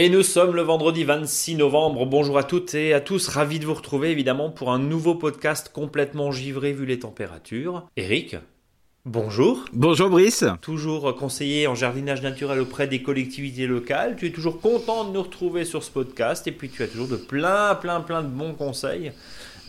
Et nous sommes le vendredi 26 novembre. Bonjour à toutes et à tous. Ravi de vous retrouver évidemment pour un nouveau podcast complètement givré vu les températures. Eric, bonjour. Bonjour Brice. Toujours conseiller en jardinage naturel auprès des collectivités locales. Tu es toujours content de nous retrouver sur ce podcast et puis tu as toujours de plein, plein, plein de bons conseils.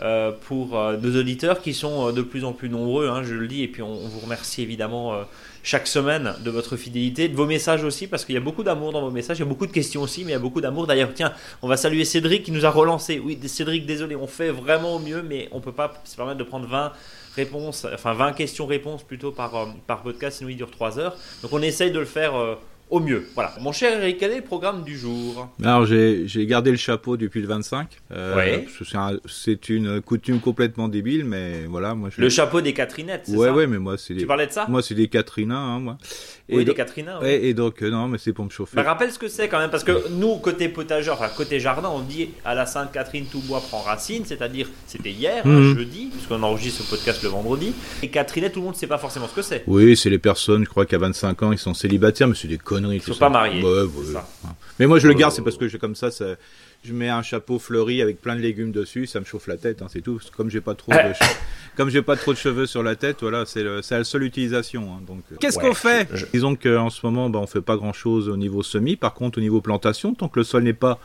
Euh, pour euh, nos auditeurs qui sont euh, de plus en plus nombreux, hein, je le dis, et puis on, on vous remercie évidemment chaque semaine de votre fidélité, de vos messages aussi, parce qu'il y a beaucoup d'amour dans vos messages, il y a beaucoup de questions aussi, mais il y a beaucoup d'amour. D'ailleurs, tiens, on va saluer Cédric qui nous a relancé. Oui, Cédric, désolé, on fait vraiment au mieux, mais on peut pas se permettre de prendre 20 réponses, enfin 20 questions-réponses plutôt par, par podcast, sinon il dure 3 heures. Donc on essaye de le faire au mieux. Voilà. Mon cher Eric, quel est le programme du jour Alors, j'ai gardé le chapeau depuis le 25. Euh, C'est une coutume complètement débile, mais voilà. Moi, je... Le chapeau des Catherinettes, c'est ouais, ça Ouais, mais moi, c'est Tu parlais de ça Moi, c'est des Catrinas, hein, moi. Et oui, des Catrinas. Ouais. Et, donc, euh, non, mais c'est pour me chauffer. Bah, rappelle ce que c'est quand même, parce que nous, côté potager, enfin, côté jardin, on dit à la Sainte-Catherine, tout bois prend racine, c'est-à-dire, c'était hier, hein, Mhm. jeudi, puisqu'on enregistre ce podcast le vendredi. Et Catherinettes, tout le monde ne sait pas forcément ce que c'est. Oui, c'est les personnes, je crois qu'à 25 ans, ils sont célibataires, mais c'est des conneries. Ils sont ça. pas mariés. Ouais, ouais. c'est ça. Mais moi, je le garde, c'est parce que j'ai comme ça, ça, je mets un chapeau fleuri avec plein de légumes dessus, ça me chauffe la tête, hein, c'est tout. Comme j'ai pas trop de, che- comme j'ai pas trop de cheveux sur la tête, voilà, c'est la seule utilisation. hein, donc, euh. qu'est-ce Ouais, qu'on fait je- je- Disons qu'en ce moment, bah, on fait pas grand chose au niveau semis. Par contre, au niveau plantation, tant que le sol n'est pas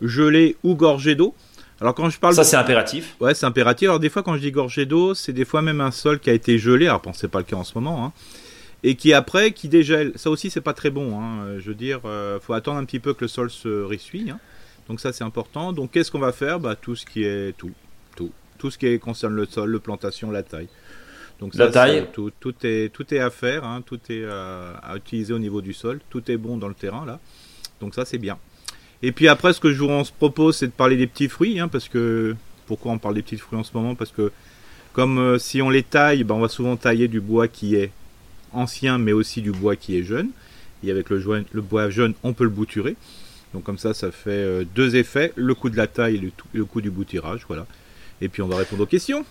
gelé ou gorgé d'eau. Alors quand je parle Ça, de- c'est impératif. Ouais, c'est impératif. Alors des fois, quand je dis gorgé d'eau, c'est des fois même un sol qui a été gelé. Alors bon, c'est pas le cas en ce moment, hein, et qui après qui dégèle. Ça aussi, c'est pas très bon. Hein. Je veux dire, euh, faut attendre un petit peu que le sol se ressuie. hein. Donc ça, c'est important. Donc qu'est-ce qu'on va faire? Bah tout ce qui est tout, tout, tout ce qui est- concerne le sol, le plantation, la taille. Donc La ça, taille. c'est- tout, tout est tout est à faire. hein. Tout est euh, à utiliser au niveau du sol. Tout est bon dans le terrain là. Donc ça, c'est bien. Et puis après, ce que je vous propose, c'est de parler des petits fruits, parce que pourquoi on parle des petits fruits en ce moment? Parce que comme euh, si on les taille, ben, on va souvent tailler du bois qui est ancien, mais aussi du bois qui est jeune. Et avec le, joint- le bois jeune, on peut le bouturer. Donc comme ça, ça fait euh, deux effets le coup de la taille et le, le coup du boutirage, voilà. Et puis on va répondre aux questions.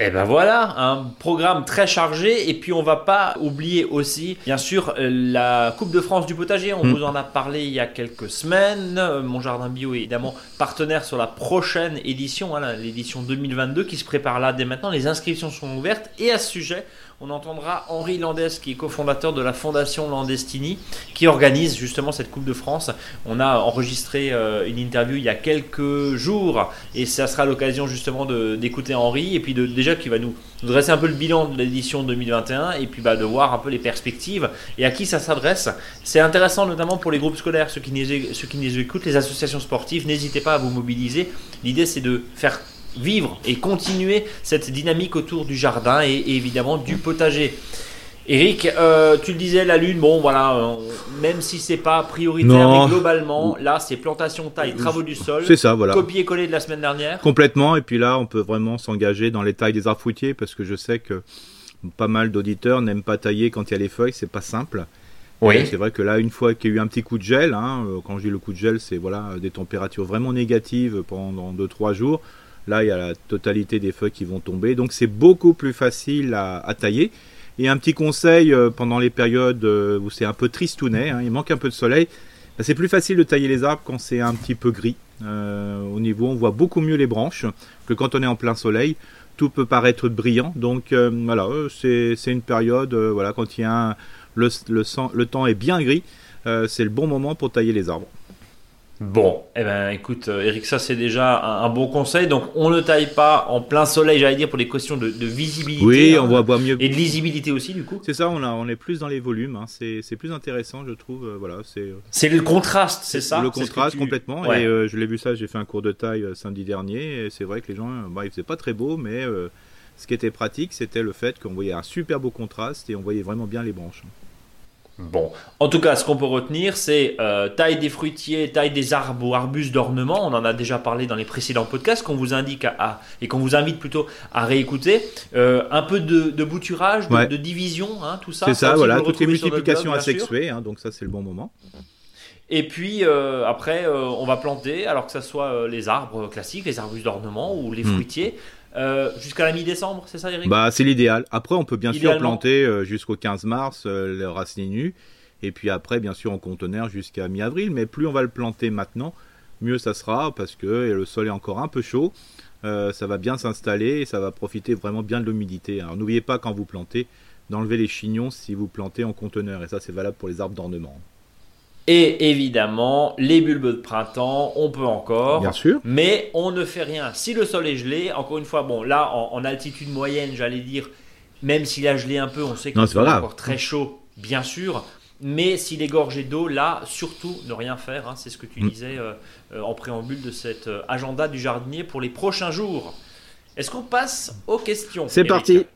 Et ben voilà, un programme très chargé. Et puis on va pas oublier aussi, bien sûr, euh, la Coupe de France du potager. On Mm. vous en a parlé il y a quelques semaines. Mon jardin bio est évidemment partenaire sur la prochaine édition, hein, l'édition 2022 qui se prépare là dès maintenant. Les inscriptions sont ouvertes. Et à ce sujet, on entendra Henri Landès, qui est cofondateur de la Fondation Landestini, qui organise justement cette Coupe de France. On a enregistré euh, une interview il y a quelques jours et ça sera l'occasion justement d'écouter Henri et puis de, déjà qui va nous, dresser un peu le bilan de l'édition 2021 et puis bah, de voir un peu les perspectives et à qui ça s'adresse. C'est intéressant notamment pour les groupes scolaires, ceux qui, ceux qui nous écoutent, les associations sportives, n'hésitez pas à vous mobiliser. L'idée c'est de faire vivre et continuer cette dynamique autour du jardin et, et évidemment du potager. Eric, euh, tu le disais, la lune, bon voilà, euh, même si c'est pas prioritaire, Non. mais globalement, là c'est plantation, taille, travaux du sol, C'est ça, voilà. copier-coller de la semaine dernière. Complètement. Et puis là, on peut vraiment s'engager dans les tailles des arbres fruitiers parce que je sais que pas mal d'auditeurs n'aiment pas tailler quand il y a les feuilles. C'est pas simple. Et C'est vrai que là, une fois qu'il y a eu un petit coup de gel, hein, euh, quand je dis le coup de gel, c'est voilà des températures vraiment négatives pendant 2-3 jours. Là, il y a la totalité des feuilles qui vont tomber. Donc, c'est beaucoup plus facile à, tailler. Et un petit conseil euh, pendant les périodes euh, où c'est un peu tristounet, hein, il manque un peu de soleil, bah, c'est plus facile de tailler les arbres quand c'est un petit peu gris. Euh, au niveau, on voit beaucoup mieux les branches que quand on est en plein soleil. Tout peut paraître brillant. Donc, voilà, c'est une période, voilà, quand le, temps est bien gris, c'est le bon moment pour tailler les arbres. Bon, eh ben écoute, euh, Eric, ça c'est déjà un, un bon conseil. Donc on ne taille pas en plein soleil, j'allais dire, pour des questions de, de visibilité. Oui, hein, on voit, mieux. Et de lisibilité aussi, du coup. C'est ça, on, a, on est plus dans les volumes. hein. C'est plus intéressant, je trouve. euh, voilà, c'est C'est le contraste, c'est ça? Le contraste tu- complètement. Ouais. Et euh, je l'ai vu ça, j'ai fait un cours de taille euh, samedi dernier. Et c'est vrai que les gens, euh, bah, il faisait pas très beau, mais euh, ce qui était pratique, c'était le fait qu'on voyait un super beau contraste et on voyait vraiment bien les branches. Bon, en tout cas, ce qu'on peut retenir, c'est euh, taille des fruitiers, taille des arbres ou arbustes d'ornement. On en a déjà parlé dans les précédents podcasts qu'on vous indique à, à- et qu'on vous invite plutôt à réécouter. Euh, un peu de, de bouturage, de, Ouais. de division, hein, tout ça. C'est ça, voilà, toutes les multiplications blog, asexuées, hein, donc ça c'est le bon moment. Et puis après, on va planter, alors que ce soit les arbres classiques, les arbustes d'ornement ou les hmm. Fruitiers. jusqu'à la mi-décembre, c'est ça Eric? Bah c'est l'idéal. Après on peut bien sûr planter jusqu'au 15 mars les racines nues et puis après bien sûr en conteneur jusqu'à mi-avril mais plus on va le planter maintenant, mieux ça sera parce que le sol est encore un peu chaud. Euh, ça va bien s'installer et ça va profiter vraiment bien de l'humidité. Alors n'oubliez pas quand vous plantez d'enlever les chignons si vous plantez en conteneur et ça c'est valable pour les arbres d'ornement. Et évidemment, les bulbes de printemps, on peut encore. Bien sûr. Mais on ne fait rien. Si le sol est gelé, encore une fois, bon, là, en, altitude moyenne, j'allais dire, même s'il a gelé un peu, on sait qu'il est encore très chaud, bien sûr. Mais s'il est gorgé d'eau, là, surtout ne rien faire. Hein. c'est ce que tu mm. disais euh, euh, en préambule de cet euh, agenda du jardinier pour les prochains jours. Est-ce qu'on passe aux questions C'est parti.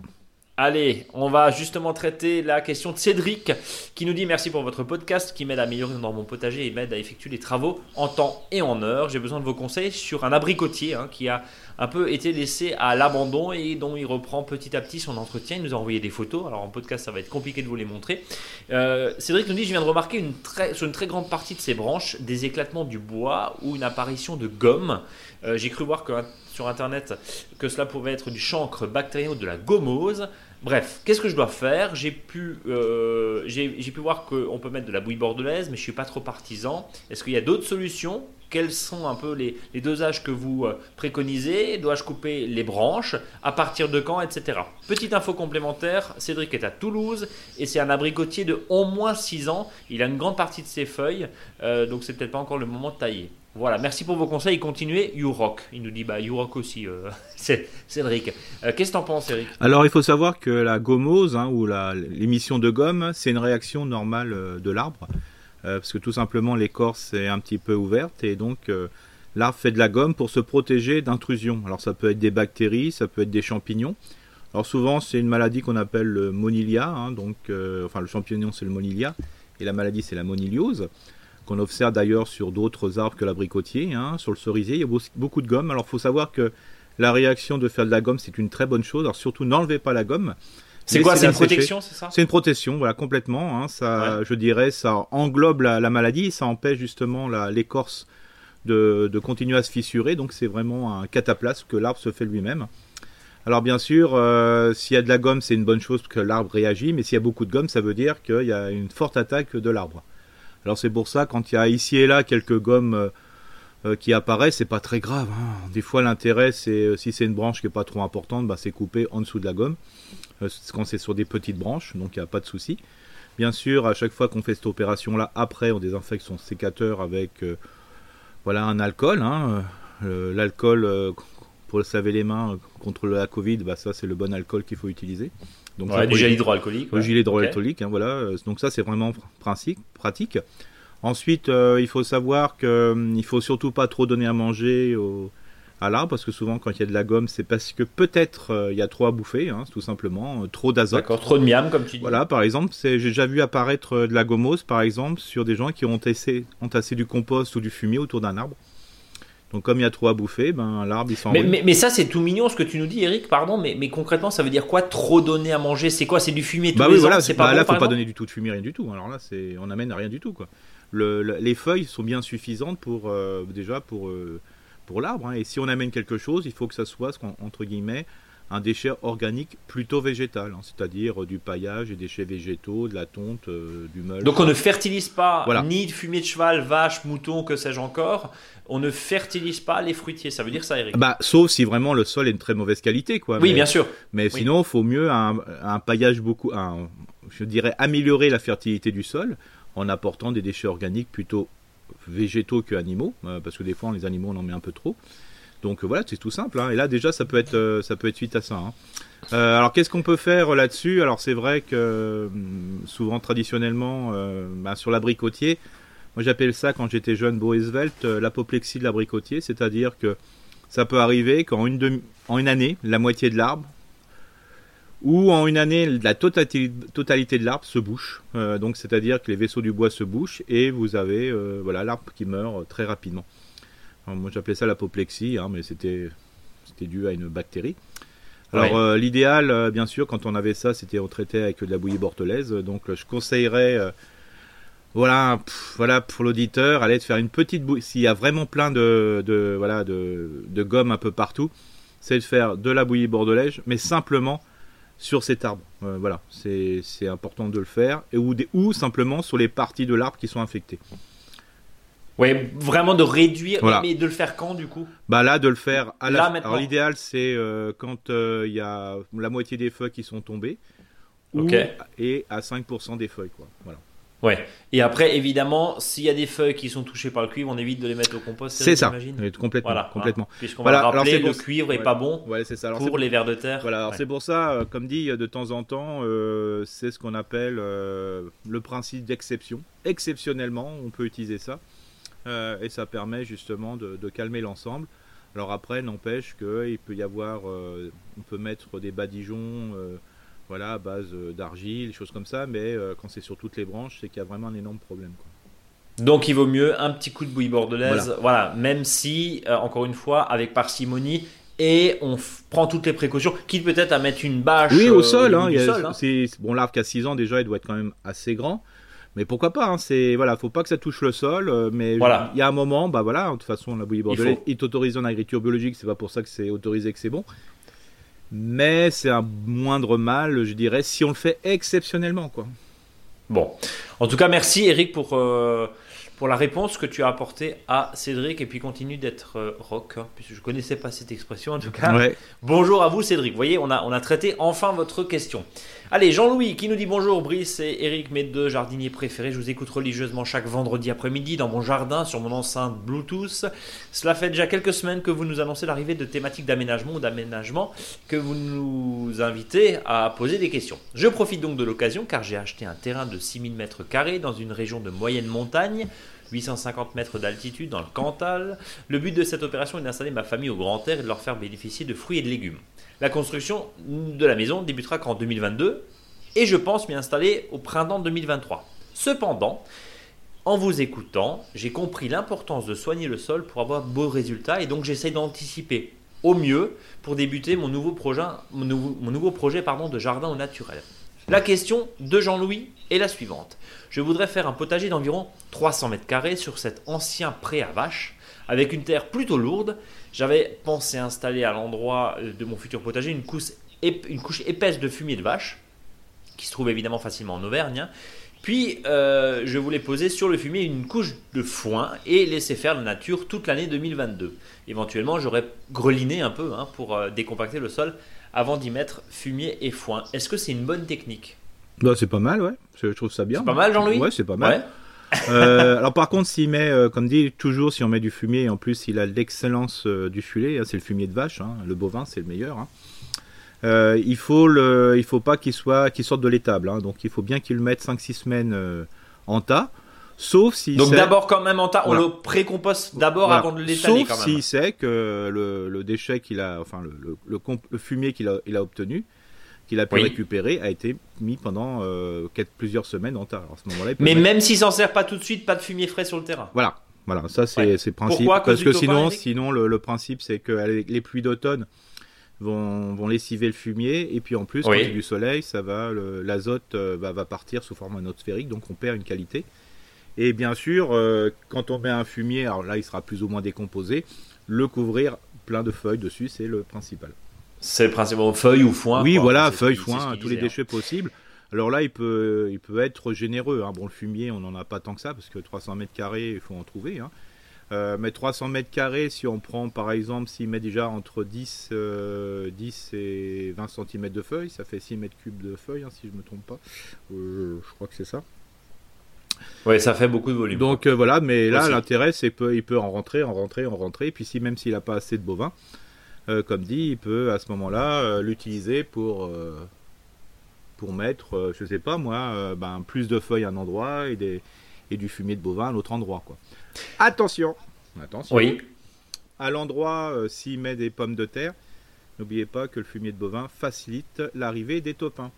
Allez, on va justement traiter la question de Cédric qui nous dit merci pour votre podcast qui m'aide à améliorer dans mon potager et m'aide à effectuer les travaux en temps et en heure. J'ai besoin de vos conseils sur un abricotier hein, qui a un peu été laissé à l'abandon et dont il reprend petit à petit son entretien. Il nous a envoyé des photos. Alors en podcast, ça va être compliqué de vous les montrer. Euh, Cédric nous dit Je viens de remarquer une très, sur une très grande partie de ces branches des éclatements du bois ou une apparition de gomme. Euh, j'ai cru voir sur internet que cela pouvait être du chancre bactérien ou de la gommose. Bref, qu'est-ce que je dois faire? J'ai pu, euh, j'ai pu voir qu'on peut mettre de la bouille bordelaise, mais je suis pas trop partisan. Est-ce qu'il y a d'autres solutions? Quels sont un peu les, dosages que vous euh, préconisez Dois-je couper les branches À partir de quand Etc. Petite info complémentaire, Cédric est à Toulouse et c'est un abricotier de au moins 6 ans. Il a une grande partie de ses feuilles, euh, donc c'est peut-être pas encore le moment de tailler. Voilà, merci pour vos conseils. Continuez, You Rock. Il nous dit, bah, You aussi, euh, Cédric. Euh, qu'est-ce que t'en penses, Eric Alors, il faut savoir que la gommose, hein, ou l'émission de gomme, c'est une réaction normale de l'arbre. Parce que tout simplement, l'écorce est un petit peu ouverte et donc l'arbre fait de la gomme pour se protéger d'intrusion. Alors, ça peut être des bactéries, ça peut être des champignons. Alors, souvent, c'est une maladie qu'on appelle le monilia. Hein, donc, enfin, le champignon, c'est le monilia. Et la maladie, c'est la moniliose qu'on observe d'ailleurs sur d'autres arbres que l'abricotier. Hein, sur le cerisier, il y a beaucoup de gomme. Alors il faut savoir que la réaction de faire de la gomme, c'est une très bonne chose. Alors surtout, n'enlevez pas la gomme. C'est quoi C'est une protection, c'est ça C'est une protection, voilà, complètement. Hein. ça, je dirais, ça englobe la, maladie, ça empêche justement l'écorce de, continuer à se fissurer. Donc c'est vraiment un cataplasme que l'arbre se fait lui-même. Alors bien sûr, euh, s'il y a de la gomme, c'est une bonne chose que l'arbre réagit, mais s'il y a beaucoup de gomme, ça veut dire qu'il y a une forte attaque de l'arbre. Alors c'est pour ça, quand il y a ici et là quelques gommes euh, qui apparaissent, c'est pas très grave. Hein. Des fois, l'intérêt, c'est euh, si c'est une branche qui est pas trop importante, bah, c'est couper en dessous de la gomme. quand c'est sur des petites branches, donc il n'y a pas de souci. Bien sûr, à chaque fois qu'on fait cette opération-là, après, on désinfecte son sécateur avec voilà un alcool. Hein. L'alcool pour laver les mains contre la Covid, bah, ça c'est le bon alcool qu'il faut utiliser. Donc ouais, du gel hydroalcoolique. Le gel hydroalcoolique, hein, voilà. Donc ça, c'est vraiment pratique. Ensuite, euh, il faut savoir qu'il hum, ne faut surtout pas trop donner à manger au, à l'arbre, parce que souvent, quand il y a de la gomme, c'est parce que peut-être euh, il y a trop à bouffer, hein, tout simplement, euh, trop d'azote. D'accord, trop de miam, comme tu dis. Voilà, par exemple, j'ai déjà vu apparaître de la gommose, par exemple, sur des gens qui ont tassé, ont tassé du compost ou du fumier autour d'un arbre. Donc comme il y a trop à bouffer, ben l'arbre il s'en mais, mais, ça c'est tout mignon ce que tu nous dis Eric, pardon, mais, mais concrètement ça veut dire quoi trop donner à manger? C'est quoi? C'est du fumier tous bah les oui, voilà, C'est pas bah, là faut pas donner du tout de fumier rien du tout. Alors là c'est on amène rien du tout quoi. Le, les feuilles sont bien suffisantes pour euh, déjà pour euh, pour l'arbre hein. et si on amène quelque chose, il faut que ça soit ce entre guillemets un déchet organique plutôt végétal, hein, c'est-à-dire euh, du paillage et déchets végétaux, de la tonte, euh, du meul. Donc on ne fertilise pas ni de fumier de cheval, vache, mouton, que sais-je encore. On ne fertilise pas les fruitiers. Ça veut dire ça, Eric? Bah, sauf si vraiment le sol est de très mauvaise qualité, quoi. Oui, bien sûr. Mais sinon, il faut mieux un, paillage beaucoup, je dirais améliorer la fertilité du sol en apportant des déchets organiques plutôt végétaux que animaux, euh, parce que des fois les animaux on en met un peu trop. Donc voilà, c'est tout simple. Hein. Et là déjà, ça peut être, euh, ça peut être suite à ça. Hein. Euh, alors qu'est-ce qu'on peut faire là-dessus? Alors c'est vrai que hum, souvent traditionnellement, bah, sur l'abricotier, moi j'appelle ça quand j'étais jeune beau l'apoplexie de l'abricotier, c'est-à-dire que ça peut arriver qu'en une, en une année, la moitié de l'arbre ou en une année, la totalité, de l'arbre se bouche. donc c'est-à-dire que les vaisseaux du bois se bouchent et vous avez voilà l'arbre qui meurt très rapidement moi j'appelais ça l'apoplexie, hein, mais c'était dû à une bactérie. Alors euh, l'idéal, euh, bien sûr, quand on avait ça, c'était on traitait avec de la bouillie bortelaise. Donc je conseillerais voilà, voilà pour l'auditeur, allez faire une petite bouillie. S'il y a vraiment plein de, de voilà de, de, gomme un peu partout, c'est de faire de la bouillie bordelaise, mais simplement sur cet arbre. Euh, voilà, c'est important de le faire, et ou, ou simplement sur les parties de l'arbre qui sont infectées. Oui, vraiment de réduire, mais de le faire quand du coup? Bah là, de le faire à la. Alors l'idéal, c'est euh, quand euh, il y a la moitié des feuilles qui sont tombées, et à 5% des feuilles, quoi. Voilà. Ouais. Et après, évidemment, s'il y a des feuilles qui sont touchées par le cuivre, on évite de les mettre au compost. C'est ça. Complètement. Voilà, complètement. Puisqu'on va rappeler, le cuivre est pas bon pour les vers de terre. Voilà. c'est pour ça, euh, comme dit de temps en temps, euh, c'est ce qu'on appelle euh, le principe d'exception. Exceptionnellement, on peut utiliser ça, et ça permet justement de, de calmer l'ensemble. Alors après, n'empêche qu'il peut y avoir, on peut mettre des badigeons voilà, à base euh, d'argile, des choses comme ça, mais euh, quand c'est sur toutes les branches, c'est qu'il y a vraiment un énorme problème. Donc il vaut mieux un petit coup de bouillie bordelaise, voilà, même si, euh, encore une fois, avec parcimonie, et on prend toutes les précautions, quitte peut-être à mettre une bâche oui, au sol. Hein, hein. Bon, l'arbre qui a 6 ans déjà, il doit être quand même assez grand. Mais pourquoi pas hein, C'est voilà, faut pas que ça touche le sol. mais il y a un moment, bah voilà, de toute façon, la bouillie bordelaise est autorisée en agriculture biologique. C'est pas pour ça que c'est autorisé que c'est bon mais c'est un moindre mal, je dirais, si on le fait exceptionnellement, quoi. Bon, en tout cas, merci Eric pour euh, pour la réponse que tu as apportée à Cédric et puis continue d'être euh, rock, hein, puisque je connaissais pas cette expression en tout cas. Bonjour à vous Cédric. Vous voyez, on a on a traité enfin votre question. Allez, Jean-Louis qui nous dit bonjour, Brice et Eric, mes deux jardiniers préférés. Je vous écoute religieusement chaque vendredi après-midi dans mon jardin sur mon enceinte Bluetooth. Cela fait déjà quelques semaines que vous nous annoncez l'arrivée de thématiques d'aménagement ou d'aménagement que vous nous invitez à poser des questions. Je profite donc de l'occasion car j'ai acheté un terrain de 6000 m2 dans une région de moyenne montagne 850 mètres d'altitude dans le Cantal. Le but de cette opération est d'installer ma famille au grand air et de leur faire bénéficier de fruits et de légumes. La construction de la maison débutera qu'en 2022 et je pense m'y installer au printemps 2023. Cependant, en vous écoutant, j'ai compris l'importance de soigner le sol pour avoir de beaux résultats et donc j'essaie d'anticiper au mieux pour débuter mon nouveau projet, de jardin au naturel. La question de Jean-Louis est la suivante. Je voudrais faire un potager d'environ 300 mètres carrés sur cet ancien pré à vaches avec une terre plutôt lourde j'avais pensé installer à l'endroit de mon futur potager une couche, épaisse de fumier de vache, qui se trouve évidemment facilement en Auvergne. Puis euh, je voulais poser sur le fumier une couche de foin et laisser faire la nature toute l'année 2022. Éventuellement, j'aurais greliné un peu hein, pour euh, décompacter le sol avant d'y mettre fumier et foin. Est-ce que c'est une bonne technique? Bah, C'est pas mal, ouais. Je trouve ça bien. C'est pas mal, Jean-Louis? Ouais, c'est pas mal. Euh, alors par contre, s'il met, euh, comme dit toujours, si on met du fumier, en plus il a l'excellence euh, du fulet, hein, c'est le fumier de vache, hein, le bovin c'est le meilleur. Hein. il faut le, il faut pas qu'il soit, qu'il sorte de l'étable, donc il faut bien qu'il le mette 5-6 semaines en tas. Sauf si donc d'abord quand même en tas, on le précomposte d'abord avant de l'étaler quand même. s'il sait que le, déchet qu'il a, enfin le, le fumier qu'il a, il a obtenu, qu'il a pu récupérer a été mis pendant euh, plusieurs semaines en tas. ce moment-là, Mais même s'il s'en sert pas tout de suite, pas de fumier frais sur le terrain. Voilà, voilà, ça c'est le principe. Pourquoi Parce que sinon, sinon le, principe c'est que les pluies d'automne vont, vont, lessiver le fumier et puis en plus quand il y a du soleil, ça va l'azote euh, va, partir sous forme anosphérique, donc on perd une qualité. Et bien sûr, euh, quand on met un fumier, alors là il sera plus ou moins décomposé, le couvrir plein de feuilles dessus, c'est le principal. C'est principalement feuilles ou foin. Oui, voilà, feuilles, foin, tous les déchets possibles. Alors là, il peut, il peut être généreux. Hein. Bon, le fumier, on n'en a pas tant que ça, parce que 300 mètres carrés, il faut en trouver. Hein. Euh, mais 300 mètres carrés, si on prend par exemple, s'il met déjà entre 10, 10 euh, et 20 cm de feuilles, ça fait 6 mètres cubes de feuilles, hein, si je ne me trompe pas. Euh, je crois que c'est ça. Oui, ça fait beaucoup de volume. Donc voilà, mais là, l'intérêt, c'est qu'il peut en rentrer, en rentrer, en rentrer. Et puis si même s'il n'a pas assez de bovins, euh, comme dit, il peut à ce moment-là euh, l'utiliser pour, euh, pour mettre, je sais pas moi, ben, plus de feuilles à un endroit et, des, et du fumier de bovin à l'autre endroit. Quoi. Attention, attention. Oui. À l'endroit, s'il met des pommes de terre, n'oubliez pas que le fumier de bovin facilite l'arrivée des topins.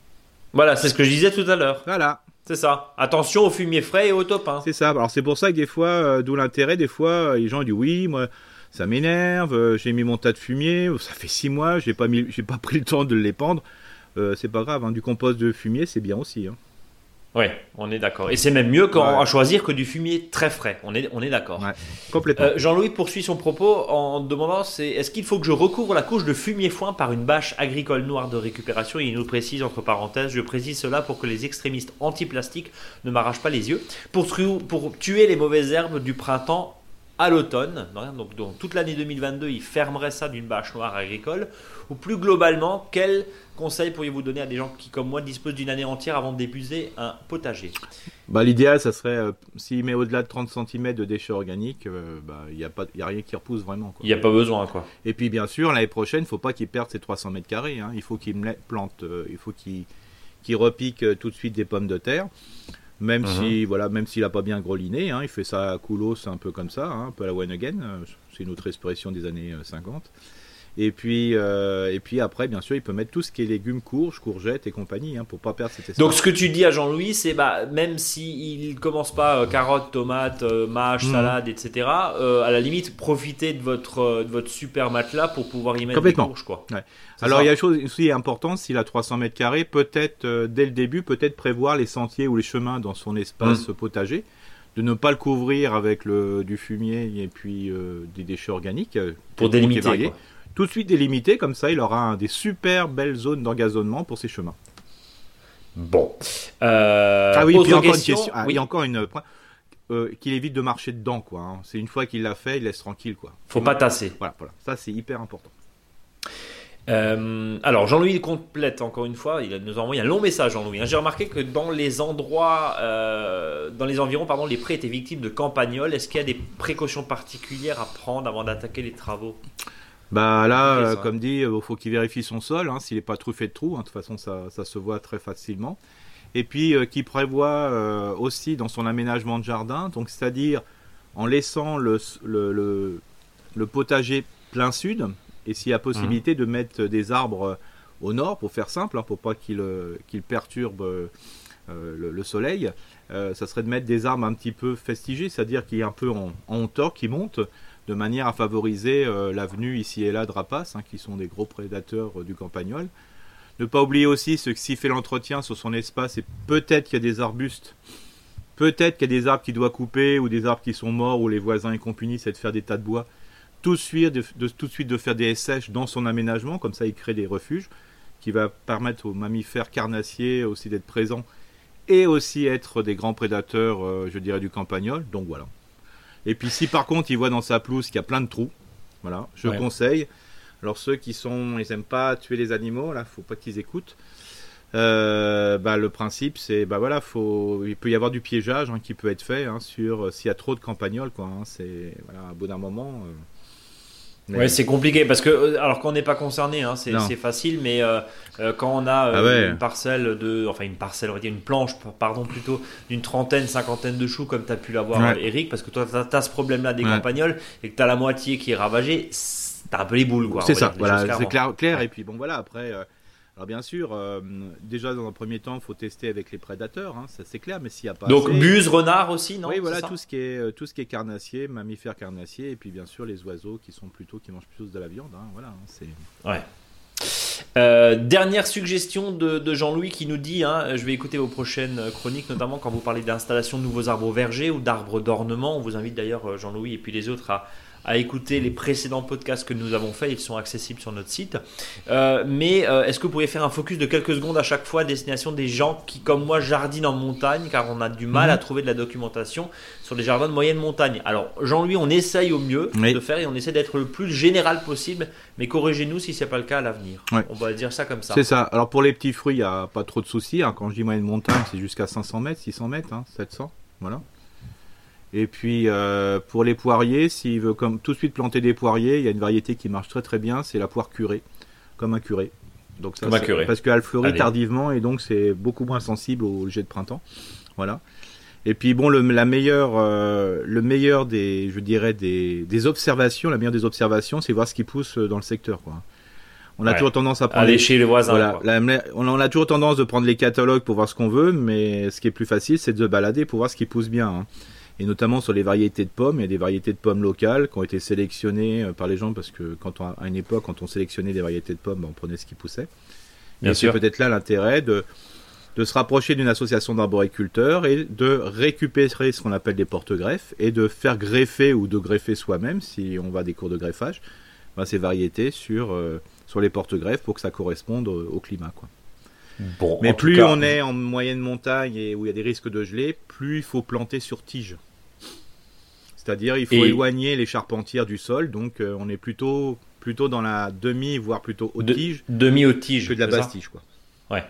Voilà, c'est ce que je disais tout à l'heure. Voilà. C'est ça. Attention au fumier frais et au topins. C'est ça. Alors c'est pour ça que des fois, d'où l'intérêt, des fois, les gens disent oui, moi, ça m'énerve, euh, j'ai mis mon tas de fumier, ça fait six mois, j'ai pas pas pris le temps de l'épandre. Euh, c'est pas grave, hein, du compost de fumier, c'est bien aussi. Hein. Ouais, on est d'accord. Et c'est même mieux quand, à choisir que du fumier très frais. On est, on est d'accord. Ouais, complètement. Euh, Jean-Louis poursuit son propos en demandant c'est, est-ce qu'il faut que je recouvre la couche de fumier foin par une bâche agricole noire de récupération? Il nous précise, entre parenthèses, je précise cela pour que les extrémistes anti-plastique ne m'arrachent pas les yeux. Pour, pour tuer les mauvaises herbes du printemps à l'automne, donc, donc, toute l'année 2022, il fermerait ça d'une bâche noire agricole, ou plus globalement, quel conseil pourriez-vous donner à des gens qui, comme moi, disposent d'une année entière avant d'épuiser un potager? Bah, L'idéal, ça serait, euh, s'il met au-delà de 30 cm de déchets organiques, euh, bah, il n'y a, pas, a rien qui repousse vraiment. Il n'y a pas besoin. quoi. Et puis, bien sûr, l'année prochaine, il ne faut pas qu'il perde ses 300 mètres carrés. Hein. Il faut qu'il plante, euh, il faut qu'il repique tout de suite des pommes de terre. Même uh-huh. si voilà, même s'il a pas bien greliné, hein, il fait ça à coulos, un peu comme ça, hein, un peu à la one again. C'est une autre expression des années 50. Et puis, euh, et puis après, bien sûr, il peut mettre tout ce qui est légumes, courges, courgettes et compagnie, hein, pour pas perdre cette espace. Donc, ce que tu dis à Jean-Louis, c'est bah, même s'il il commence pas euh, carottes, tomates, euh, mâches, mhm. salades, etc., à la limite, profitez de votre, de votre super matelas pour pouvoir y mettre des courges. Quoi. Alors, il y a une chose aussi importante, s'il a 300 mètres carrés, peut-être, dès le début, peut-être prévoir les sentiers ou les chemins dans son espace mhm. potager de ne pas le couvrir avec le, du fumier et puis des déchets organiques pour délimiter tout de suite délimité, comme ça il aura des super belles zones d'engazonnement pour ses chemins. Bon. Euh, ah oui, puis encore une question. Ah, encore une. Euh, qu'il évite de marcher dedans, quoi. Hein. C'est une fois qu'il l'a fait, il laisse tranquille, quoi. Faut pas tasser. Voilà, voilà. Ça, c'est hyper important. Euh, alors Jean-Louis complète encore une fois, il nous a envoyé un long message Jean-Louis. Hein. J'ai remarqué que dans les endroits, dans les environs, pardon, les prés étaient victimes de campagnols. Est-ce qu'il y a des précautions particulières à prendre avant d'attaquer les travaux? Bah là, euh, comme dit, il euh, faut qu'il vérifie son sol, hein, s'il n'est pas truffé de trous. Hein, de toute façon, ça, ça, se voit très facilement. Et puis, euh, qui prévoit aussi dans son aménagement de jardin, donc c'est-à-dire en laissant le, le, le, potager plein sud, et s'il y a possibilité de mettre des arbres au nord, pour faire simple, hein, pour pas qu'il qu'il perturbe le, soleil, ça serait de mettre des arbres un petit peu festigés, c'est-à-dire qui est un peu en, en hauteur, qui monte de manière à favoriser euh, l'avenue ici et là de rapaces, hein, qui sont des gros prédateurs euh, du campagnol. Ne pas oublier aussi ce que fait l'entretien sur son espace, et peut-être qu'il y a des arbustes, peut-être qu'il y a des arbres qu'il doit couper, ou des arbres qui sont morts, ou les voisins et compagnie, c'est de faire des tas de bois. Tout de, suite, de, faire des sèches dans son aménagement, comme ça il crée des refuges, qui va permettre aux mammifères carnassiers aussi d'être présents, et aussi être des grands prédateurs, euh, je dirais, du campagnol. Donc voilà. Et puis si par contre il voit dans sa pelouse qu'il y a plein de trous, voilà, je conseille. Alors ceux qui sont, ils aiment pas tuer les animaux, là, faut pas qu'ils écoutent. Euh, bah, le principe c'est bah voilà faut il peut y avoir du piégeage hein, qui peut être fait hein, sur euh, s'il y a trop de campagnols quoi hein, c'est voilà à bout d'un moment euh, Ouais, c'est compliqué parce que euh, alors qu'on n'est pas concerné, hein, c'est facile, mais euh, euh, quand on a ah une parcelle de, enfin une parcelle, on va dire une planche, pardon plutôt, d'une trentaine, cinquantaine de choux comme tu as pu l'avoir, Eric, parce que toi tu as, ce problème-là des campagnols et que tu as la moitié qui est ravagée, t'as un peu les boules quoi. C'est ça, voilà, c'est clair, clair. Et puis bon voilà après. Alors bien sûr, euh, déjà dans un premier temps, il faut tester avec les prédateurs, hein, ça c'est clair, mais s'il n'y a pas. Donc buse, renard aussi, non Oui, voilà tout ce qui est euh, tout ce qui est carnassier, mammifères carnassiers, et puis bien sûr les oiseaux qui sont plutôt qui mangent plus de la viande. Hein, voilà, hein, c'est. Ouais. Euh, dernière suggestion de, Jean-Louis qui nous dit, je vais écouter vos prochaines chroniques, notamment quand vous parlez d'installation de nouveaux arbres vergers ou d'arbres d'ornement. On vous invite d'ailleurs, Jean-Louis et puis les autres, à, à écouter les précédents podcasts que nous avons faits. Ils sont accessibles sur notre site. Euh, mais euh, est-ce que vous pourriez faire un focus de quelques secondes à chaque fois à destination des gens qui, comme moi, jardinent en montagne, car on a du mal mhm. à trouver de la documentation sur les jardins de moyenne montagne. Alors, Jean-Louis, on essaye au mieux de faire et on essaie d'être le plus général possible, mais corrigez-nous si c'est pas le cas à l'avenir. On va dire ça comme ça. C'est ça. Alors, pour les petits fruits, il n'y a pas trop de soucis. Hein. Quand je dis moyenne montagne, c'est jusqu'à 500 mètres, 600 mètres, 700. Hein, voilà. Et puis euh, pour les poiriers, s'il veut comme tout de suite planter des poiriers, il y a une variété qui marche très très bien, c'est la poire curée, comme un curé. Donc ça, comme curé. Parce qu'elle fleurit tardivement et donc c'est beaucoup moins sensible au jet de printemps. Voilà. Et puis bon, le, la meilleure, euh, le meilleur des, je dirais des, des observations, la meilleure des observations, c'est voir ce qui pousse dans le secteur, quoi. On a toujours tendance à prendre aller chez les voisins. Voilà, on a toujours tendance de prendre les catalogues pour voir ce qu'on veut, mais ce qui est plus facile, c'est de se balader pour voir ce qui pousse bien. Hein et notamment sur les variétés de pommes. Il y a des variétés de pommes locales qui ont été sélectionnées euh, par les gens parce que quand à une époque, quand on sélectionnait des variétés de pommes, ben, on prenait ce qui poussait. Bien et c'est peut-être là l'intérêt de de se rapprocher d'une association d'arboriculteurs et de récupérer ce qu'on appelle des porte-greffes et de faire greffer ou de greffer soi-même, si on va à des cours de greffage, ben, ces variétés sur, euh, sur les porte-greffes pour que ça corresponde au, climat. Quoi. Bon, Mais plus on est en moyenne montagne et où il y a des risques de gelée, plus il faut planter sur tige. C'est-à-dire il faut éloigner les charpentières du sol, donc euh, on est plutôt, plutôt dans la demi, voire plutôt haute tige. demi haute tige. Que de la basse tige, quoi. Ouais.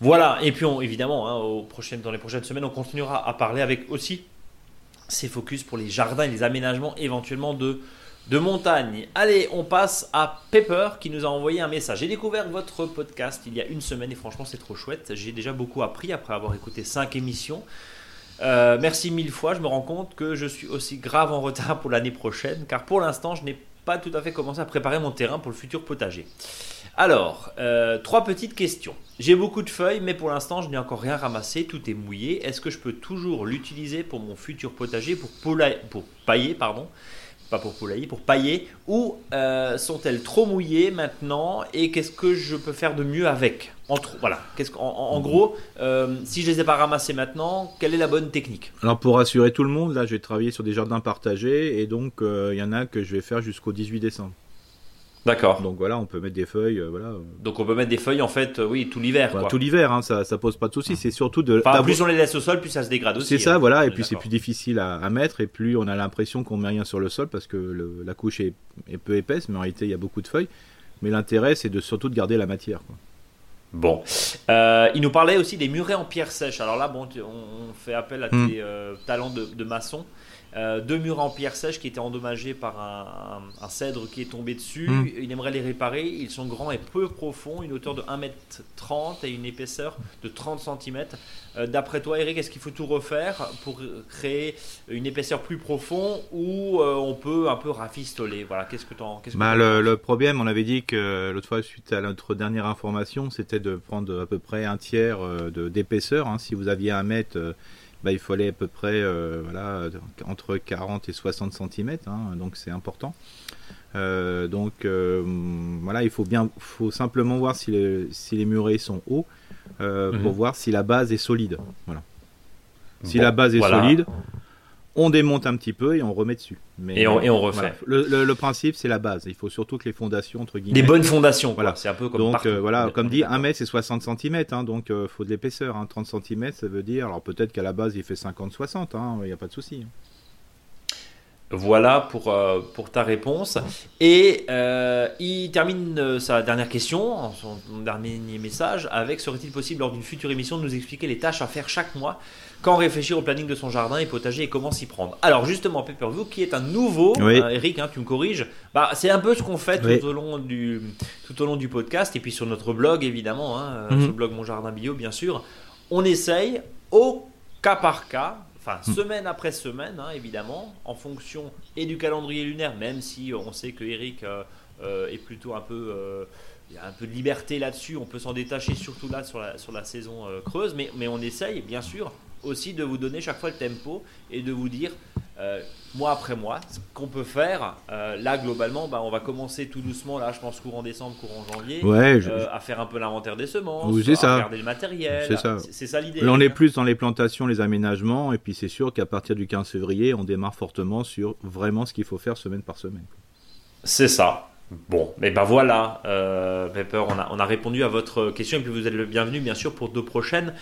Voilà, et puis évidemment, hein, dans les prochaines semaines, on continuera à parler avec aussi ces focus pour les jardins et les aménagements éventuellement de, de montagne. Allez, on passe à Pepper qui nous a envoyé un message. J'ai découvert votre podcast il y a une semaine et franchement c'est trop chouette. J'ai déjà beaucoup appris après avoir écouté 5 émissions. Euh, merci mille fois, je me rends compte que je suis aussi grave en retard pour l'année prochaine car pour l'instant je n'ai pas tout à fait commencé à préparer mon terrain pour le futur potager. Alors, euh, trois petites questions. J'ai beaucoup de feuilles, mais pour l'instant, je n'ai encore rien ramassé. Tout est mouillé. Est-ce que je peux toujours l'utiliser pour mon futur potager, pour, pour pailler, pardon pas pour poulailler, pour pailler, ou euh, sont-elles trop mouillées maintenant et qu'est-ce que je peux faire de mieux avec? Entre, Voilà, qu'est-ce en, gros, euh, si je les ai pas ramassées maintenant, quelle est la bonne technique? Alors pour rassurer tout le monde, là je vais travailler sur des jardins partagés et donc il y en a que je vais faire jusqu'au 18 décembre. D'accord. Donc voilà, on peut mettre des feuilles, euh, voilà. Donc on peut mettre des feuilles en fait, euh, oui, tout l'hiver. tout l'hiver, hein, ça, ça pose pas de soucis. C'est surtout de. plus on les laisse au sol, plus ça se dégrade aussi. C'est ça, hein. voilà. Et puis c'est plus difficile à, mettre, et plus on a l'impression qu'on met rien sur le sol parce que la couche est, peu épaisse, mais en réalité il y a beaucoup de feuilles. Mais l'intérêt, c'est de surtout de garder la matière. Bon, euh, il nous parlait aussi des murets en pierre sèche. Alors là, bon, on fait appel à hmm. tes talents de, de maçon. Euh, deux murs en pierre sèche qui étaient endommagés par un, cèdre qui est tombé dessus. Hmm. Il aimerait les réparer. Ils sont grands et peu profonds, une hauteur de 1m30 et une épaisseur de 30 cm. Euh, d'après toi, Eric, est-ce qu'il faut tout refaire pour créer une épaisseur plus profonde ou euh, on peut un peu rafistoler? Voilà, qu'est-ce que tu en bah, le, problème, on avait dit que l'autre fois, suite à notre dernière information, c'était de prendre à peu près un tiers d'épaisseur. Hein. si vous aviez un mètre bah, il fallait à peu près euh, voilà, entre 40 et 60 cm, hein, donc c'est important. Euh, donc euh, voilà, il faut bien, faut simplement voir si, si les murets sont hauts pour mhm. voir si la base est solide. Voilà. Si la base est solide, on démonte un petit peu et on remet dessus. Mais, et, on, refait. Le, principe, c'est la base. Il faut surtout que les fondations, entre guillemets. Des bonnes fondations, voilà. C'est un peu comme Donc, euh, voilà, comme dit, 1 mètre, c'est 60 cm, hein, donc il euh, faut de l'épaisseur. Hein. 30 cm, ça veut dire, alors peut-être qu'à la base, il fait 50-60, hein, il n'y a pas de souci. Hein. Voilà pour, euh, pour ta réponse. Et il termine sa dernière question, son dernier message, avec serait-il possible lors d'une future émission de nous expliquer les tâches à faire chaque mois? Quand réfléchir au planning de son jardin et potager et comment s'y prendre. Alors justement, Pepperview, qui est un nouveau, euh, Eric, hein, tu me corriges, bah, c'est un peu ce qu'on fait tout, au long du, tout au long du podcast et puis sur notre blog évidemment, hein, euh, mhm. sur le blog Mon Jardin Bio bien sûr. On essaye au cas par cas, enfin mhm. semaine après semaine hein, évidemment, en fonction et du calendrier lunaire, même si on sait que Eric euh, est plutôt un peu il y a un peu de liberté là-dessus, on peut s'en détacher surtout là sur la, sur la saison creuse, mais, mais on essaye bien sûr aussi de vous donner chaque fois le tempo et de vous dire euh, mois après mois ce qu'on peut faire. Euh, là, globalement, bah, on va commencer tout doucement, là, je pense courant décembre, courant janvier, euh, à faire un peu l'inventaire des semences, à regarder le matériel. C'est ça, c'est ça l'idée. On est plus dans les plantations, les aménagements, et puis c'est sûr qu'à partir du 15 février, on démarre fortement sur vraiment ce qu'il faut faire semaine par semaine. C'est ça. Bon, mais ben voilà, Pepper, on a, on a répondu à votre question et puis vous êtes le bienvenu bien sûr pour deux prochaines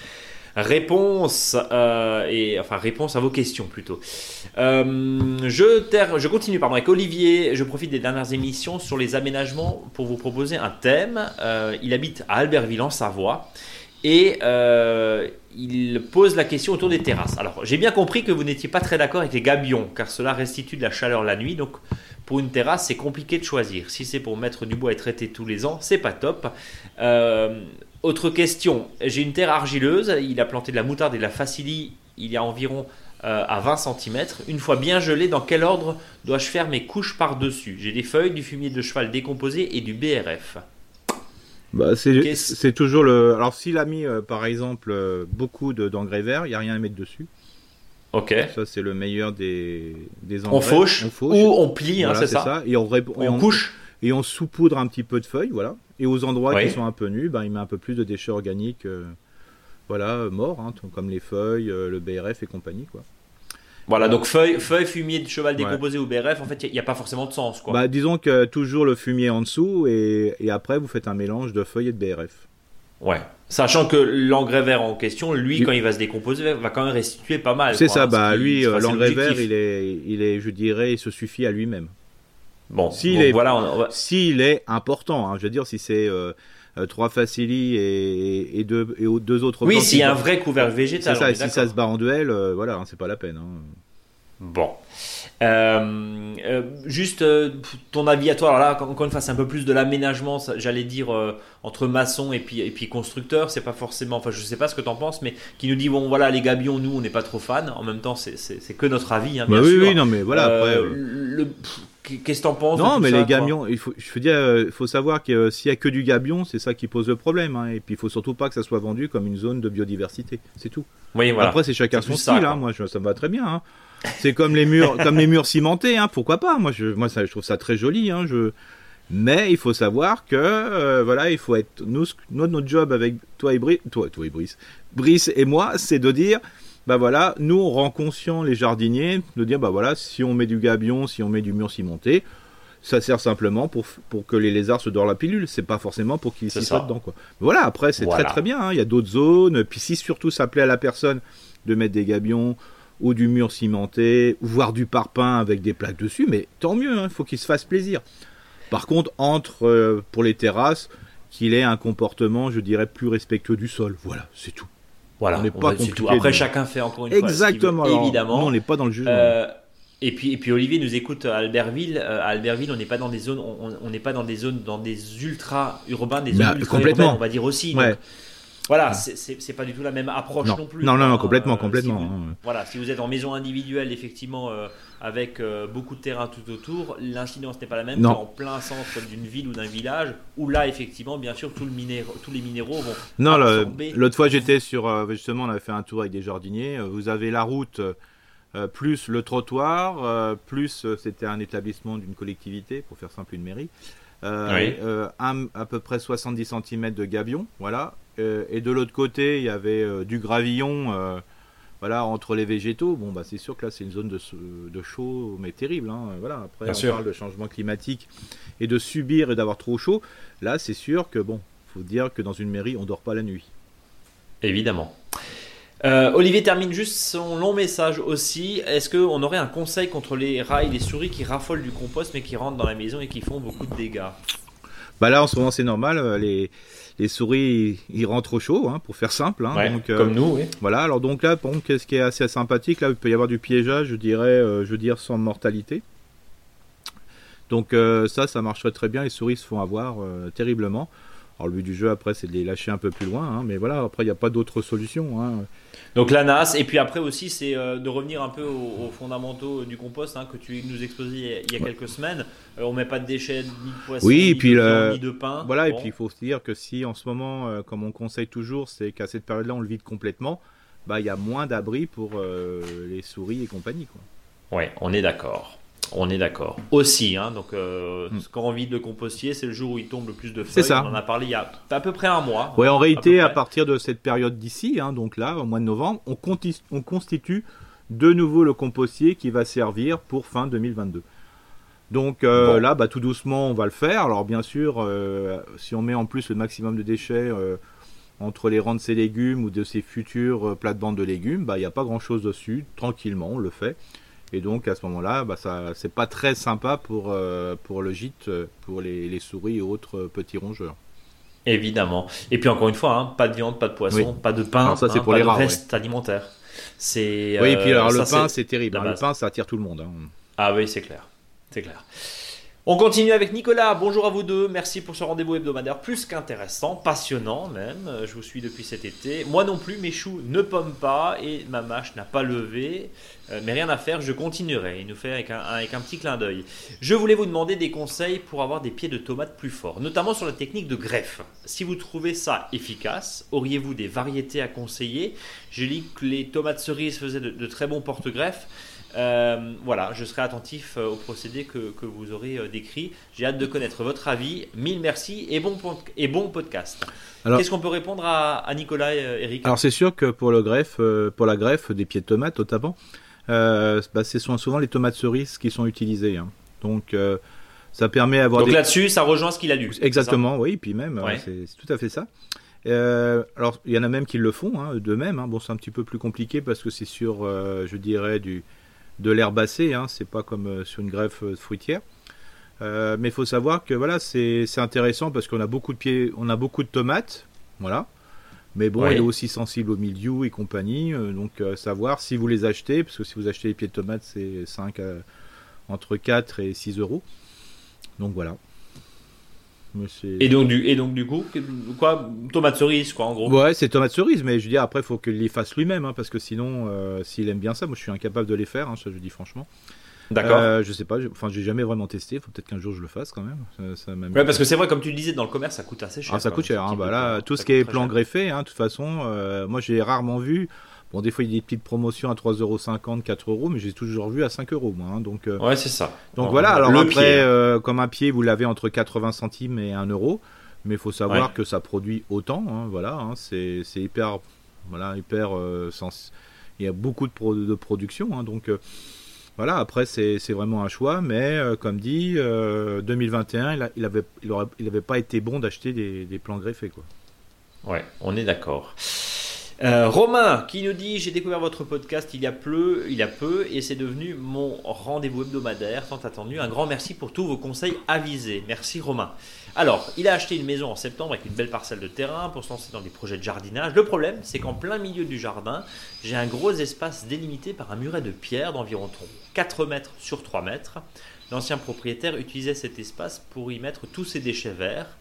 réponse euh, et enfin réponse à vos questions plutôt. Euh, je, je continue pardon avec Olivier. Je profite des dernières émissions sur les aménagements pour vous proposer un thème. Euh, il habite à Albertville en Savoie et il pose la question autour des terrasses. Alors j'ai bien compris que vous n'étiez pas très d'accord avec les gabions car cela restitue de la chaleur la nuit donc pour une terrasse, c'est compliqué de choisir. Si c'est pour mettre du bois et traiter tous les ans, c'est pas top. Autre question, j'ai une terre argileuse, il a planté de la moutarde et de la facilie il y a environ euh, à 20 cm. Une fois bien gelé, dans quel ordre dois-je faire mes couches par-dessus? J'ai des feuilles, du fumier de cheval décomposé et du BRF. Bah, c'est toujours le. Alors, s'il a mis, euh, par exemple, euh, beaucoup d'engrais verts, il n'y a rien à mettre dessus. Ok. Ça, c'est le meilleur des, des engrais. On fauche, ou on plie, hein, c'est ça. Et on, on couche et on saupoudre un petit peu de feuilles, voilà. Et aux endroits qui sont un peu nus, ben, il met un peu plus de déchets organiques euh, voilà, morts, hein, comme les feuilles, le BRF et compagnie, quoi. Voilà, donc feuille, feuille, fumier de cheval décomposé ou BRF, en fait, il n'y a, pas forcément de sens. Quoi. Bah, disons que toujours le fumier en dessous et, et, après vous faites un mélange de feuilles et de BRF. Ouais. Sachant que l'engrais vert en question, lui, quand il va se décomposer, va quand même restituer pas mal. C'est ça, bah lui, euh, l'engrais vert, il est, il est, je dirais, il se suffit à lui-même. Bon, s'il est, voilà, s'il est important, hein, je veux dire, si c'est euh, euh, trois facili et, et, deux, et deux autres. Oui, s'il y a un vrai couvercle végétal. Ça, si ça se bat en duel, voilà, hein, c'est pas la peine. Hein. Bon. Euh, euh, juste euh, ton avis à toi. Alors là, encore une fois, c'est un peu plus de l'aménagement, j'allais dire, entre maçon et puis, et puis constructeur. C'est pas forcément, enfin, je sais pas ce que tu en penses, mais qui nous dit, bon, voilà, les gabions, nous, on n'est pas trop fans. En même temps, c'est que notre avis, hein, bah bien oui, sûr. Oui, non, mais voilà, Qu'est-ce que t'en penses Non, mais les gabions, il faut, je veux dire, il faut savoir que s'il y a que du gabion, c'est ça qui pose le problème. Hein, et puis il faut surtout pas que ça soit vendu comme une zone de biodiversité. C'est tout. Oui, voilà. Après, c'est chacun son style. hein, moi, ça me va très bien. Hein. C'est comme les murs, comme les murs cimentés, hein, pourquoi pas? Moi, je, moi, ça, je trouve ça très joli. Je... Mais il faut savoir que, euh, voilà, il faut être nous, notre, job avec toi et Brice, toi, toi et Brice, Brice et moi, c'est de dire, bah voilà, nous on rend conscient les jardiniers de dire, bah voilà, si on met du gabion, si on met du mur cimenté, ça sert simplement pour, pour que les lézards se dorent la pilule. C'est pas forcément pour qu'ils s'y soient dedans, quoi. voilà, après, c'est très très bien. Hein. Il y a d'autres zones. Puis si surtout ça plaît à la personne de mettre des gabions ou du mur cimenté, voire du parpaing avec des plaques dessus, mais tant mieux, il hein, faut qu'il se fasse plaisir. Par contre, entre euh, pour les terrasses, qu'il ait un comportement, je dirais, plus respectueux du sol. Voilà, c'est tout. Voilà, on pas tout. Après, chacun fait encore une Exactement, fois. évidemment. on n'est pas dans le jugement. Euh, et puis, et puis Olivier nous écoute à Albertville. Euh, à Albertville, on n'est pas dans des zones, on n'est pas dans des zones, dans des ultra urbains, des zones ultra complètement. on va dire aussi. Voilà, c'est pas du tout la même approche non, plus. Non, non, non, complètement, euh, complètement. Hein. voilà, si vous êtes en maison individuelle, effectivement, euh, avec euh, beaucoup de terrain tout autour, l'incidence n'est pas la même qu'en plein centre d'une ville ou d'un village, où là, effectivement, bien sûr, tout le tous les minéraux vont. Non, l'autre fois, j'étais sur. justement, on avait fait un tour avec des jardiniers. Vous avez la route. plus le trottoir, plus c'était un établissement d'une collectivité, pour faire simple une mairie, à peu près 70 cm de gabion, voilà, et de l'autre côté, il y avait euh, du gravillon euh, voilà, entre les végétaux. Bon, bah, c'est sûr que là, c'est une zone de, de, chaud, mais terrible. Hein. Voilà, après, on parle de changement climatique et de subir et d'avoir trop chaud. Là, c'est sûr que, bon, faut dire que dans une mairie, on dort pas la nuit. Évidemment. Olivier termine juste son long message aussi. Est-ce qu'on aurait un conseil contre les rats et les souris qui raffolent du compost mais qui rentrent dans la maison et qui font beaucoup de dégâts? Bah là, en ce moment, c'est normal. Les, les souris ils rentrent au chaud, hein, pour faire simple. Hein, donc, euh, comme nous, oui. Voilà, alors donc là, bon, qu'est-ce qui est assez sympathique, là, il peut y avoir du piégeage, je dirais, euh, je veux dire, sans mortalité. Donc euh, ça, ça marcherait très bien, les souris se font avoir terriblement. Alors le but du jeu après c'est de les lâcher un peu plus loin, hein, mais voilà, après il n'y a pas d'autre solution. Donc la NAS, et puis après aussi c'est euh, de revenir un peu aux, fondamentaux du compost hein, que tu nous exposais il y a quelques semaines. Euh, on met pas de déchets, ni de poissons, oui, ni, puis de ni de pain. Voilà, et puis il faut se dire que si en ce moment, euh, comme on conseille toujours, c'est qu'à cette période-là on le vide complètement, bah il y a moins d'abris pour les souris et compagnie. Quoi. Ouais, on est d'accord. On est d'accord. Aussi, hein, donc euh, mm. quand on vide le compostier, c'est le jour où il tombe le plus de feuilles. C'est ça. On en a parlé il y a à peu près un mois. Oui, en réalité, à, partir de cette période d'ici, hein, donc là, au mois de novembre, on, on, constitue de nouveau le compostier qui va servir pour fin 2022. Donc euh, là, bah, tout doucement, on va le faire. Alors bien sûr, euh, si on met en plus le maximum de déchets entre les rangs de ces légumes ou de ces futures plates-bandes de légumes, bah, il n'y a pas grand-chose dessus. Tranquillement, on le fait. Et donc à ce moment-là, bah, ça, c'est pas très sympa pour, euh, pour le gîte, pour les, souris et autres petits rongeurs. Évidemment. Et puis encore une fois, hein, pas de viande, pas de poisson, pas de pain, ça, c'est hein, pour pas les de reste alimentaire. C'est, oui, et puis alors, le pain, c'est terrible. Hein. le pain, ça attire tout le monde. Ah oui, c'est clair. C'est clair. On continue avec Nicolas. Bonjour à vous deux. Merci pour ce rendez-vous hebdomadaire plus qu'intéressant, passionnant même. Euh, je vous suis depuis cet été. Moi non plus, mes choux ne pomment pas et ma mâche n'a pas levé. Euh, mais rien à faire, je continuerai. Il nous fait avec un, petit clin d'œil. Je voulais vous demander des conseils pour avoir des pieds de tomates plus forts, notamment sur la technique de greffe. Si vous trouvez ça efficace, auriez-vous des variétés à conseiller? J'ai lu que les tomates cerises faisaient de, de très bons porte-greffes. Voilà, je serai attentif au procédé que, que vous aurez décrit. J'ai hâte de connaître votre avis. Mille merci et bon, et bon podcast. Qu'est-ce qu'on peut répondre à, Nicolas et Eric? Alors c'est sûr que pour le greffe, pour la greffe des pieds de tomates notamment, euh, bah, ce sont souvent les tomates cerises qui sont utilisées. Hein. Donc ça permet d'avoir. Donc là-dessus, ça rejoint ce qu'il a lu. Exactement, oui, puis même, c'est tout à fait ça. Euh, alors, il y en a même qui le font hein, d'eux-mêmes. Hein. Bon, c'est un petit peu plus compliqué parce que c'est sur, euh, je dirais, du, de l'herbacée. Hein. C'est pas comme euh, sur une greffe fruitière. mais il faut savoir que voilà, c'est intéressant parce qu'on a beaucoup de pieds, on a beaucoup de tomates, voilà. Mais bon, elle est aussi sensible au milieu et compagnie. donc, savoir si vous les achetez, parce que si vous achetez les pieds de tomates, c'est 5 entre 4 et 6 euros. Donc voilà. Et donc, du, et donc du coup, quoi, tomate cerise, quoi, en gros. Ouais, c'est tomate cerise, mais je veux dire, après, il faut qu'il les fasse lui-même, hein, parce que sinon, euh, s'il aime bien ça, moi je suis incapable de les faire, hein, ça je dis franchement. D'accord. Euh, je sais pas, enfin, j'ai jamais vraiment testé, il faut peut-être qu'un jour je le fasse quand même. Ça, ouais, parce que c'est vrai, comme tu le disais, dans le commerce, ça coûte assez cher. Ah, ça coûte cher, hein, bah là, tout ce qui est plan greffé, hein, de toute façon, euh, moi j'ai rarement vu Bon, des fois, il y a des petites promotions à 3,50€, 4€, mais j'ai toujours vu à 5€, moi. Hein, donc, euh, ouais, c'est ça. Donc voilà, alors après, euh, comme un pied, vous l'avez entre 80 centimes et 1 euro. Mais il faut savoir que ça produit autant. Hein, voilà, hein, c'est hyper. Voilà, hyper. Euh, sens... Il y a beaucoup de, de production. donc. Voilà, après c'est vraiment un choix, mais comme dit, 2021, il, il, avait, il, il avait pas été bon d'acheter des, des plans greffés. Quoi. Ouais, on est d'accord. Euh, Romain qui nous dit j'ai découvert votre podcast il y a peu, il y a peu et c'est devenu mon rendez-vous hebdomadaire tant attendu. Un grand merci pour tous vos conseils avisés. Merci Romain. Alors, il a acheté une maison en septembre avec une belle parcelle de terrain pour se lancer dans des projets de jardinage. Le problème, c'est qu'en plein milieu du jardin, j'ai un gros espace délimité par un muret de pierre d'environ 4 mètres sur 3 mètres. L'ancien propriétaire utilisait cet espace pour y mettre tous ses déchets verts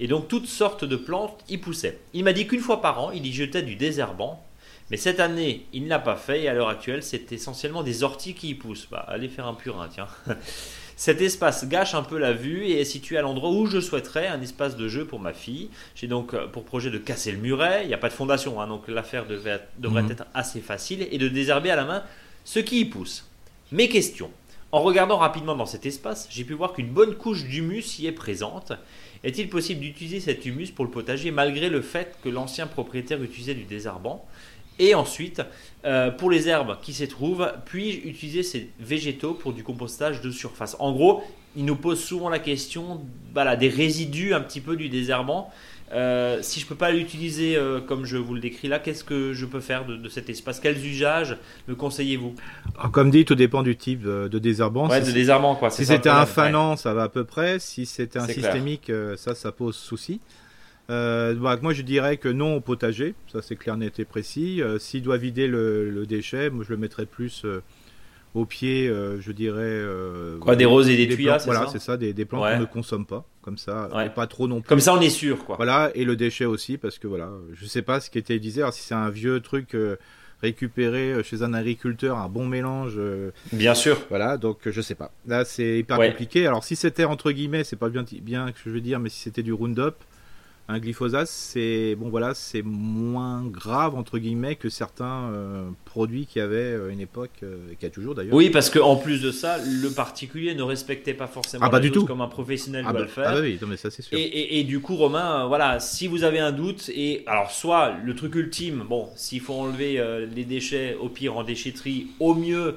et donc toutes sortes de plantes y poussaient. Il m'a dit qu'une fois par an, il y jetait du désherbant. Mais cette année, il ne l'a pas fait et à l'heure actuelle, c'est essentiellement des orties qui y poussent. Bah, allez faire un purin, tiens. Cet espace gâche un peu la vue et est situé à l'endroit où je souhaiterais un espace de jeu pour ma fille. J'ai donc euh, pour projet de casser le muret. Il n'y a pas de fondation, hein, donc l'affaire devrait, mhm. être assez facile et de désherber à la main ce qui y pousse. Mes questions. En regardant rapidement dans cet espace, j'ai pu voir qu'une bonne couche d'humus y est présente est-il possible d'utiliser cet humus pour le potager malgré le fait que l'ancien propriétaire utilisait du désherbant et ensuite, euh, pour les herbes qui s'y trouvent, puis-je utiliser ces végétaux pour du compostage de surface? En gros, il nous pose souvent la question voilà, des résidus un petit peu du désherbant. Euh, si je peux pas l'utiliser euh, comme je vous le décris là, qu'est-ce que je peux faire de, cet espace? Quels usages me conseillez-vous? Comme dit, tout dépend du type de, désherbant. Ouais, si de désherbant quoi. Si c'était un fanant, ça va à peu près. Si c'était un systémique, euh, ça, ça pose souci. Bah, moi, je dirais que non au potager. Ça, c'est clair, net et précis. S'il doit vider le, le, déchet, moi, je le mettrais plus au pied, euh, je dirais. Euh, quoi, des roses et des, tuyas, Voilà, c'est ça, des, des plantes qu'on ne consomme pas, comme ça, et pas trop non plus. Comme ça, on est sûr, quoi. Voilà, et le déchet aussi, parce que voilà, je sais pas ce qui était utilisé. Alors, si c'est un vieux truc euh, récupéré chez un agriculteur, un bon mélange. bien sûr. Voilà, donc je sais pas. Là, c'est hyper compliqué. Alors, si c'était entre guillemets, c'est pas bien, bien que je veux dire, mais si c'était du Roundup, un glyphosate, c'est bon voilà, c'est moins grave entre guillemets que certains euh, produits qui avaient à une époque, euh, et qui a toujours d'ailleurs. Oui, parce qu'en plus de ça, le particulier ne respectait pas forcément ah, pas du tout. comme un professionnel ah, doit bah, le faire. Ah bah oui, mais ça c'est sûr. Et, du coup, Romain, euh, voilà, si vous avez un doute, et alors soit le truc ultime, bon, s'il faut enlever les déchets, au pire en déchetterie, au mieux.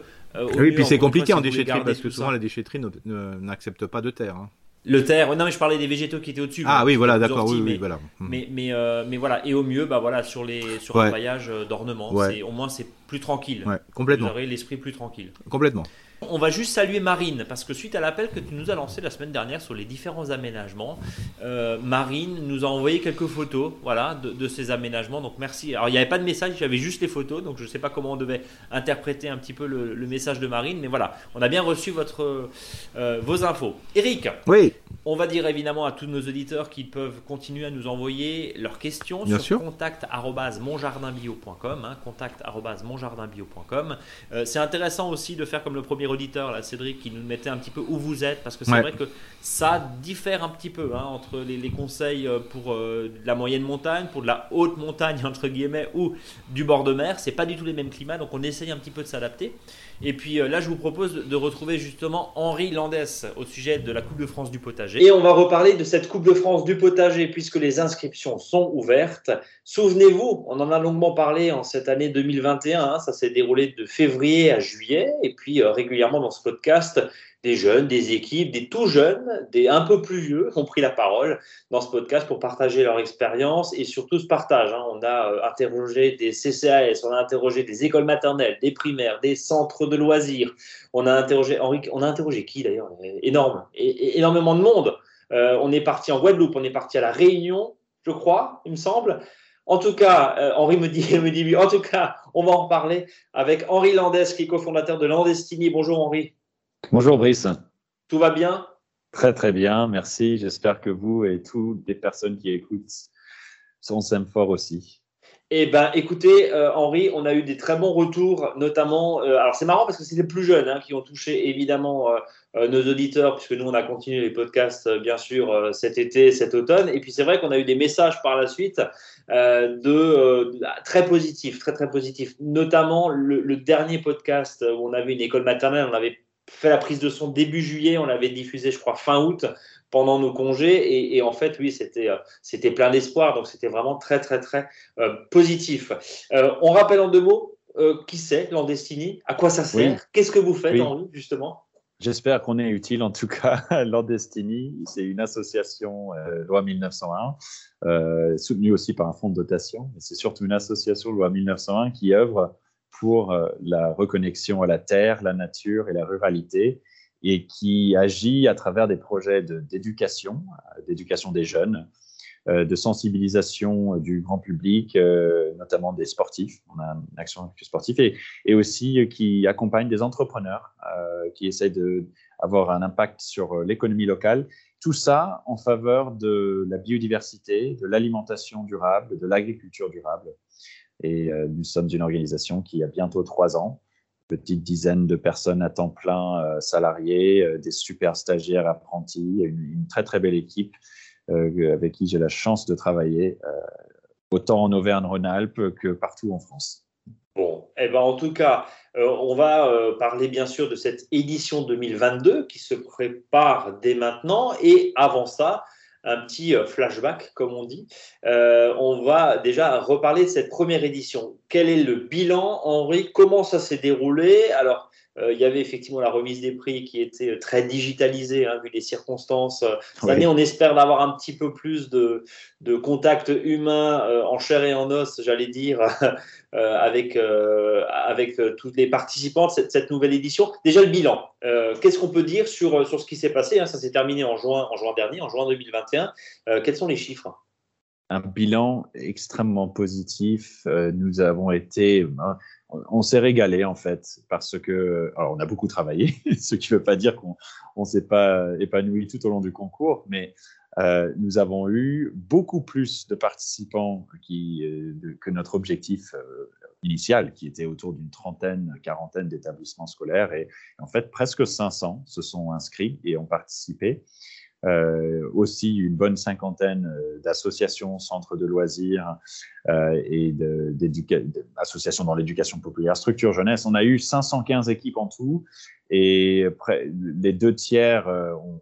oui, puis c'est compliqué en déchetterie parce que souvent la déchetterie n'accepte pas de terre. Hein. Le terre, non mais je parlais des végétaux qui étaient au-dessus. Ah oui, voilà, d'accord, oui, mais, voilà. Mhm. Mais mais, euh, mais voilà, et au mieux, bah voilà, sur les sur ouais. paillage euh, d'ornement, au moins c'est plus tranquille. Ouais, complètement. Vous aurez l'esprit plus tranquille. Complètement. On va juste saluer Marine, parce que suite à l'appel que tu nous as lancé la semaine dernière sur les différents aménagements, euh, Marine nous a envoyé quelques photos voilà, de, ces aménagements. Donc merci. Alors il n'y avait pas de message, j'avais juste les photos, donc je ne sais pas comment on devait interpréter un petit peu le, message de Marine, mais voilà, on a bien reçu votre, euh, vos infos. Eric Oui. On va dire évidemment à tous nos auditeurs qu'ils peuvent continuer à nous envoyer leurs questions bien sur contact@monjardinbio.com. Hein, contact@monjardinbio.com. Euh, c'est intéressant aussi de faire comme le premier cher auditeur, là, Cédric, qui nous mettait un petit peu où vous êtes, parce que c'est vrai que ça diffère un petit peu hein, entre les, conseils euh, pour euh, la moyenne montagne, pour de la haute montagne, entre guillemets, ou du bord de mer. C'est pas du tout les mêmes climats, donc on essaye un petit peu de s'adapter. Et puis euh, là, je vous propose de retrouver justement Henri Landès au sujet de la Coupe de France du potager. Et on va reparler de cette Coupe de France du potager puisque les inscriptions sont ouvertes. Souvenez-vous, on en a longuement parlé en cette année 2021. Hein. ça s'est déroulé de février à juillet. Et puis euh, régulièrement dans ce podcast, des jeunes, des équipes, des tout jeunes, des un peu plus vieux ont pris la parole dans ce podcast pour partager leur expérience et surtout ce partage. Hein. On a euh, interrogé des CCAS, on a interrogé des écoles maternelles, des primaires, des centres de loisirs. On a interrogé Henri, on a interrogé qui d'ailleurs? Énorme, énormément de monde. Euh, on est parti en Guadeloupe, on est parti à la Réunion, je crois, il me semble. En tout cas, euh, Henri me dit, me dit, en tout cas, on va en parler avec Henri Landès, qui est cofondateur de Landestini. Bonjour Henri. Bonjour Brice. Tout va bien? Très très bien, merci. J'espère que vous et toutes les personnes qui écoutent sont fort aussi. Eh ben, écoutez, euh, Henri, on a eu des très bons retours, notamment. Euh, alors, c'est marrant parce que c'est les plus jeunes hein, qui ont touché évidemment euh, nos auditeurs, puisque nous, on a continué les podcasts, bien sûr, cet été, cet automne. Et puis, c'est vrai qu'on a eu des messages par la suite de très positifs, très très positifs. Notamment le, le, dernier podcast où on avait une école maternelle, on avait fait la prise de son début juillet, on l'avait diffusé, je crois, fin août, pendant nos congés. Et, en fait, oui, c'était, euh, c'était plein d'espoir. Donc, c'était vraiment très, très, très euh, positif. Euh, on rappelle en deux mots qui c'est Landestini? À quoi ça sert? Qu'est-ce que vous faites, Henri, justement? J'espère qu'on est utile en tout cas. Landestini, c'est une association loi 1901, soutenue aussi par un fonds de dotation, mais c'est surtout une association loi 1901 qui œuvre pour euh, la reconnexion à la terre, la nature et la ruralité, et qui agit à travers des projets d'éducation, euh, d'éducation des jeunes, euh, de sensibilisation du grand public, notamment des sportifs. On a une action sportive et, aussi qui accompagne des entrepreneurs qui essayent d'avoir un impact sur l'économie locale. Tout ça en faveur de la biodiversité, de l'alimentation durable, de l'agriculture durable. Et euh, nous sommes une organisation qui a bientôt trois ans, petite dizaine de personnes à temps plein euh, salariées, euh, des super stagiaires apprentis, une, très très belle équipe avec qui j'ai la chance de travailler, autant en Auvergne-Rhône-Alpes que partout en France. Bon, eh ben en tout cas, on va parler bien sûr de cette édition 2022 qui se prépare dès maintenant. Et avant ça, un petit euh, flashback, comme on dit. Euh, on va déjà reparler de cette première édition. Quel est le bilan, Henri? Comment ça s'est déroulé? Alors, il y avait effectivement la remise des prix qui était très digitalisée, hein, vu les circonstances. Cette année, on espère d'avoir un petit peu plus de, de contact humain en chair et en os, j'allais dire, Euh, avec, euh, avec euh, toutes les participants de cette, nouvelle édition. Déjà le bilan, qu'est-ce qu'on peut dire sur, sur ce qui s'est passé hein? Ça s'est terminé en juin, en juin dernier, en juin 2021. quels sont les chiffres? Un bilan extrêmement positif. nous avons été, hein, on, s'est régalé en fait parce que, alors on a beaucoup travaillé, ce qui ne veut pas dire qu'on ne s'est pas épanoui tout au long du concours, mais euh, nous avons eu beaucoup plus de participants euh, que notre objectif euh, initial, qui était autour d'une trentaine, quarantaine d'établissements scolaires. Et en fait, presque 500 se sont inscrits et ont participé. Aussi une bonne cinquantaine d'associations, centres de loisirs et d'associations dans l'éducation populaire, structure jeunesse. On a eu 515 équipes en tout et les deux tiers ont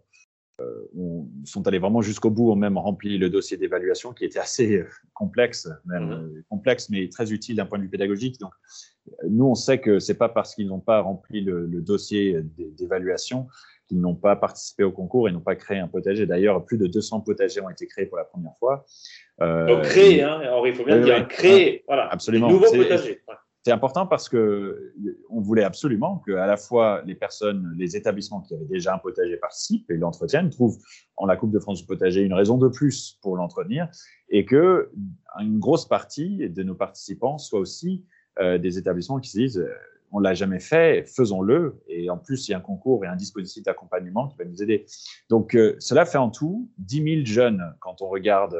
euh, on, sont allés vraiment jusqu'au bout, ont même rempli le dossier d'évaluation qui était assez euh, complexe, même mhm. euh, complexe, mais très utile d'un point de vue pédagogique. Donc, nous, on sait que c'est pas parce qu'ils n'ont pas rempli le, dossier d'évaluation qu'ils n'ont pas participé au concours et n'ont pas créé un potager. D'ailleurs, plus de 200 potagers ont été créés pour la première fois. Donc créés, hein, il faut bien dire créés, voilà. Absolument. Nouveaux potagers c'est important parce que on voulait absolument que à la fois les personnes, les établissements qui avaient déjà un potager participent et l'entretiennent, trouvent en la Coupe de France du potager une raison de plus pour l'entretenir, et que une grosse partie de nos participants soient aussi euh, des établissements qui se disent euh, on l'a jamais fait, faisons-le. Et en plus, il y a un concours et un dispositif d'accompagnement qui va nous aider. Donc, euh, cela fait en tout 10 000 jeunes quand on regarde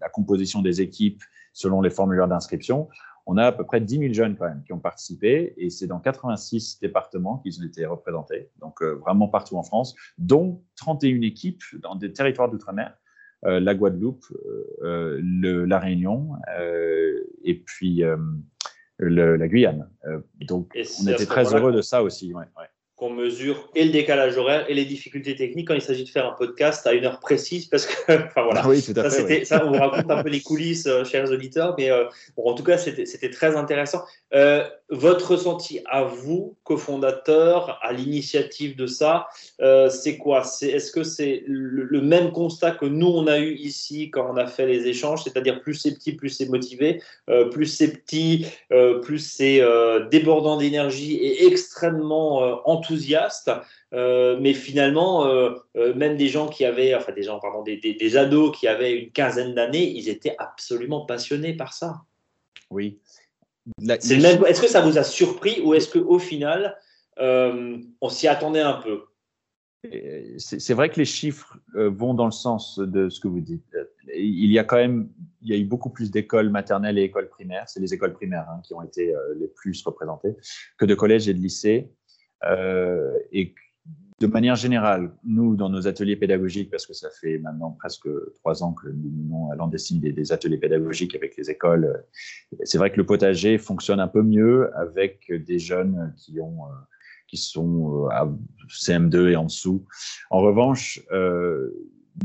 la composition des équipes selon les formulaires d'inscription on a à peu près 10 000 jeunes quand même qui ont participé et c'est dans 86 départements qu'ils ont été représentés, donc euh, vraiment partout en France, dont 31 équipes dans des territoires d'outre-mer, euh, la Guadeloupe, euh, la Réunion et puis le, la Guyane. donc on était très heureux de ça aussi. Ouais, ouais qu'on mesure et le décalage horaire et les difficultés techniques quand il s'agit de faire un podcast à une heure précise parce que enfin voilà. Oui, tout à ça, fait, ça on vous raconte un peu les coulisses euh, chers auditeurs mais euh, bon, en tout cas c'était très intéressant. Euh, votre ressenti à vous cofondateur à l'initiative de ça c'est quoi? C'est est-ce que c'est le, même constat que nous on a eu ici quand on a fait les échanges c'est-à-dire plus c'est petit plus c'est motivé plus c'est petit plus c'est débordant d'énergie et extrêmement enthousiasmant enthousiastes, euh, mais finalement, euh, euh, même des gens qui avaient, enfin des gens, pardon, des, ados qui avaient une quinzaine d'années, ils étaient absolument passionnés par ça. Oui. Est-ce que ça vous a surpris ou est-ce qu'au final, on s'y attendait un peu? C'est vrai que les chiffres vont dans le sens de ce que vous dites. Il y a quand même, il y a eu beaucoup plus d'écoles maternelles et écoles primaires. C'est les écoles primaires hein, qui ont été les plus représentées que de collèges et de lycées. Euh, et de manière générale, nous, dans nos ateliers pédagogiques, parce que ça fait maintenant presque trois ans que nous menons à l'Andessine des, des, ateliers pédagogiques avec les écoles, euh, c'est vrai que le potager fonctionne un peu mieux avec des jeunes qui ont euh, qui sont à CM2 et en dessous. En revanche, euh,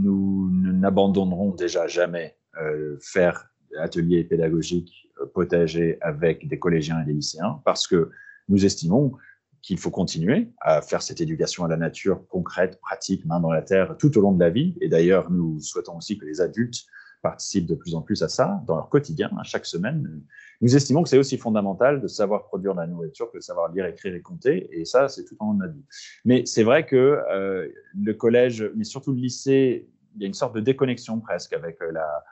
nous n'abandonnerons déjà jamais euh, faire ateliers pédagogiques potager avec des collégiens et des lycéens parce que nous estimons qu'il faut continuer à faire cette éducation à la nature concrète, pratique, main dans la terre tout au long de la vie. Et d'ailleurs, nous souhaitons aussi que les adultes participent de plus en plus à ça dans leur quotidien, à chaque semaine. Nous estimons que c'est aussi fondamental de savoir produire de la nourriture que de savoir lire, écrire et compter. Et ça, c'est tout au long de notre vie. Mais c'est vrai que euh, le collège, mais surtout le lycée, il y a une sorte de déconnexion presque avec euh, la,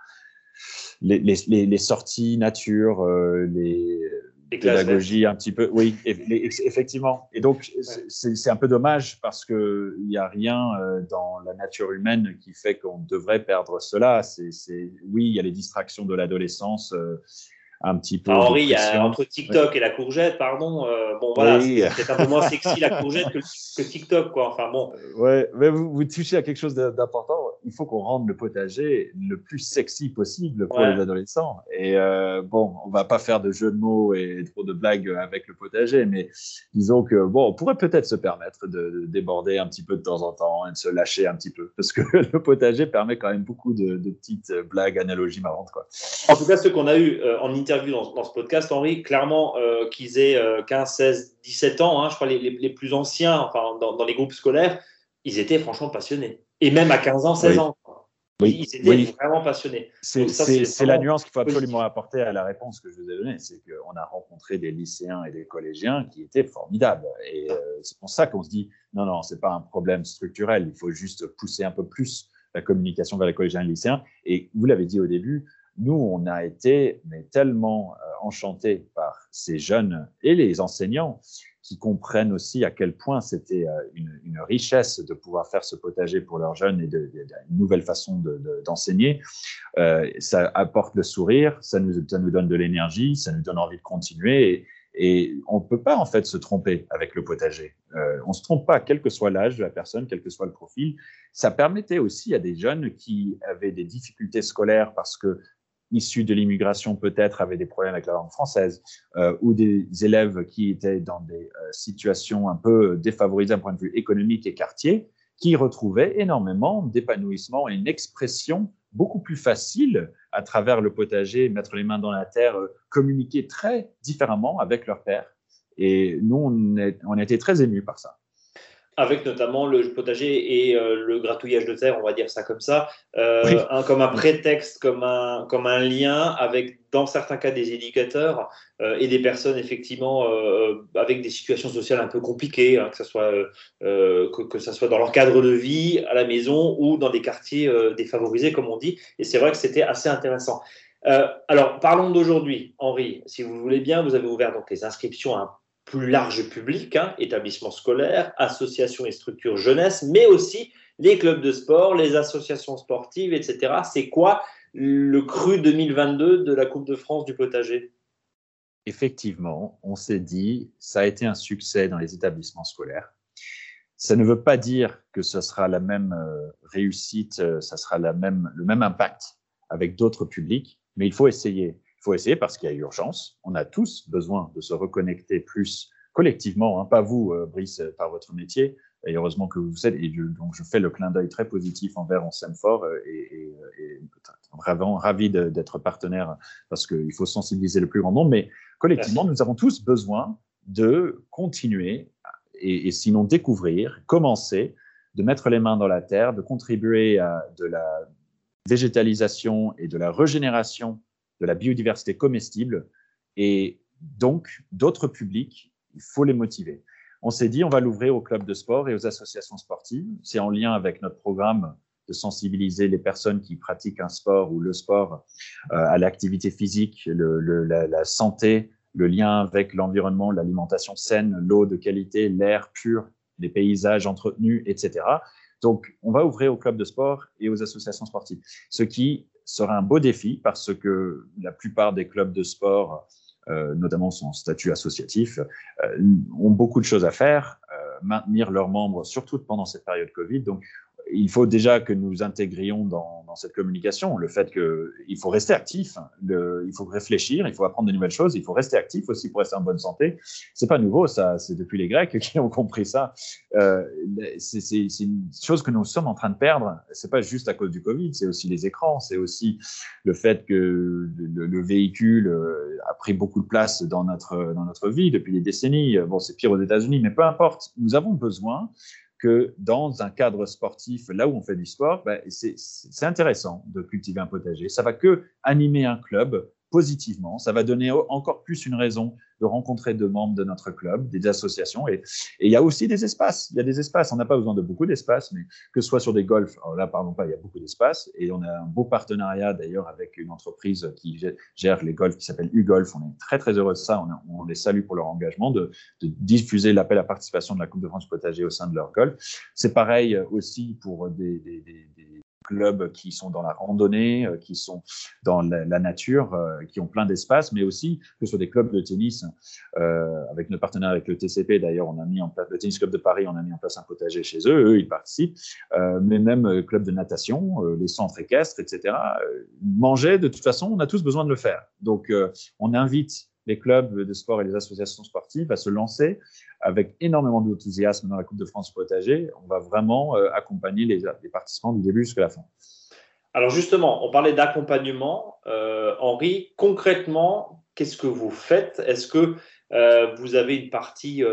les, sorties nature, euh, les pédagogie un petit peu. Oui, effectivement. Et donc, c'est un peu dommage parce qu'il n'y a rien euh, dans la nature humaine qui fait qu'on devrait perdre cela. C'est Oui, il y a les distractions de l'adolescence. Euh, un petit peu. Ah, Henri, entre TikTok et la courgette, pardon. Euh, bon, voilà, c'est un peu moins sexy la courgette que, que, TikTok, quoi. Enfin, bon. Ouais, mais vous, vous touchez à quelque chose d'important. Il faut qu'on rende le potager le plus sexy possible pour les adolescents. Et euh, bon, on va pas faire de jeux de mots et trop de blagues avec le potager, mais disons que bon, on pourrait peut-être se permettre de, déborder un petit peu de temps en temps et de se lâcher un petit peu, parce que le potager permet quand même beaucoup de, de petites blagues, analogies marrantes, quoi. En tout cas, ce qu'on a eu euh, en interview vu dans, ce podcast, Henri, clairement euh, qu'ils aient 15, 16, 17 ans, hein, je crois les, les, plus anciens, enfin, dans, les groupes scolaires, ils étaient franchement passionnés. Et même à 15 ans, 16 ans. Oui, ils étaient vraiment passionnés. C'est la nuance qu'il faut absolument apporter à la réponse que je vous ai donnée. C'est qu'on a rencontré des lycéens et des collégiens qui étaient formidables. Et euh, c'est pour ça qu'on se dit, non, non, c'est pas un problème structurel. Il faut juste pousser un peu plus la communication vers les collégiens et les lycéens. Et vous l'avez dit au début, nous, on a été tellement euh, enchantés par ces jeunes et les enseignants qui comprennent aussi à quel point c'était euh, une, richesse de pouvoir faire ce potager pour leurs jeunes et de, une nouvelle façon d'enseigner. Euh, ça apporte le sourire, ça nous, donne de l'énergie, ça nous donne envie de continuer. Et, on ne peut pas en fait se tromper avec le potager. On ne se trompe pas, quel que soit l'âge de la personne, quel que soit le profil. Ça permettait aussi à des jeunes qui avaient des difficultés scolaires parce que issus de l'immigration peut-être avaient des problèmes avec la langue française, euh, ou des élèves qui étaient dans des euh, situations un peu défavorisées d'un point de vue économique et quartier, qui retrouvaient énormément d'épanouissement et une expression beaucoup plus facile à travers le potager, mettre les mains dans la terre, euh, communiquer très différemment avec leur père. Et nous, on, est, on a été très émus par ça avec notamment le potager et euh, le gratouillage de terre, on va dire ça comme ça, euh, comme un prétexte, comme un, comme un lien avec, dans certains cas, des éducateurs euh, et des personnes effectivement avec des situations sociales un peu compliquées, hein, que ce soit que, que, ça soit dans leur cadre de vie, à la maison ou dans des quartiers défavorisés, comme on dit. Et c'est vrai que c'était assez intéressant. alors, parlons d'aujourd'hui, Henri. Si vous voulez bien, vous avez ouvert donc les inscriptions à plus large public, hein, établissements scolaires, associations et structures jeunesse, mais aussi les clubs de sport, les associations sportives, etc. C'est quoi le cru 2022 de la Coupe de France du potager? Effectivement, on s'est dit, ça a été un succès dans les établissements scolaires. Ça ne veut pas dire que ce sera la même euh, réussite, euh, ça sera la même, le même impact avec d'autres publics, mais il faut essayer. Il faut essayer parce qu'il y a urgence. On a tous besoin de se reconnecter plus collectivement, hein, pas vous, euh, Brice, par votre métier, et heureusement que vous êtes. Et donc, je fais le clin d'œil très positif envers On fort et, et, et vraiment ravi d'être partenaire parce qu'il faut sensibiliser le plus grand nombre. Mais collectivement, nous avons tous besoin de continuer et, sinon découvrir, commencer, de mettre les mains dans la terre, de contribuer à de la végétalisation et de la régénération de la biodiversité comestible. Et donc, d'autres publics, il faut les motiver. On s'est dit, on va l'ouvrir aux clubs de sport et aux associations sportives. C'est en lien avec notre programme de sensibiliser les personnes qui pratiquent un sport ou le sport euh, à l'activité physique, le, la, la, santé, le lien avec l'environnement, l'alimentation saine, l'eau de qualité, l'air pur, les paysages entretenus, etc. Donc, on va ouvrir aux clubs de sport et aux associations sportives, ce qui sera un beau défi parce que la plupart des clubs de sport euh, notamment son statut associatif, euh, ont beaucoup de choses à faire, euh, maintenir leurs membres, surtout pendant cette période Covid. Il faut déjà que nous intégrions dans, cette communication le fait qu'il faut rester actif, il faut réfléchir, il faut apprendre de nouvelles choses, il faut rester actif aussi pour rester en bonne santé. C'est pas nouveau, ça, c'est depuis les Grecs qui ont compris ça. Euh, c'est une chose que nous sommes en train de perdre. C'est pas juste à cause du Covid, c'est aussi les écrans, c'est aussi le fait que le, le, véhicule euh, a pris beaucoup de place dans notre dans notre vie depuis des décennies. Bon, c'est pire aux États-Unis, mais peu importe. Nous avons besoin que dans un cadre sportif, là où on fait du sport, ben, c'est intéressant de cultiver un potager. Ça va que animer un club positivement. Ça va donner encore plus une raison de rencontrer deux membres de notre club, des associations. Et, il y a aussi des espaces. Il y a des espaces. On n'a pas besoin de beaucoup d'espace, mais que ce soit sur des golfs, alors là, parlons pas, il y a beaucoup d'espace. Et on a un beau partenariat d'ailleurs avec une entreprise qui gère les golfs qui s'appelle U-Golf. On est très, très heureux de ça. On, les salue pour leur engagement de, diffuser l'appel à participation de la Coupe de France potager au sein de leur golf. C'est pareil aussi pour des, des, des, des clubs qui sont dans la randonnée, euh, qui sont dans la, nature, euh, qui ont plein d'espace, mais aussi que ce soit des clubs de tennis, euh, avec nos partenaires avec le TCP d'ailleurs, on a mis en place le Tennis Club de Paris, on a mis en place un potager chez eux, eux ils participent, mais même clubs de natation, les centres équestres, etc. manger, de toute façon, on a tous besoin de le faire. Donc on invite les clubs de sport et les associations sportives à se lancer avec énormément d'enthousiasme dans la Coupe de France potager. On va vraiment euh, accompagner les, participants du début jusqu'à la fin. Alors justement, on parlait d'accompagnement. Euh, Henri, concrètement, qu'est-ce que vous faites? Est-ce que euh, vous avez une partie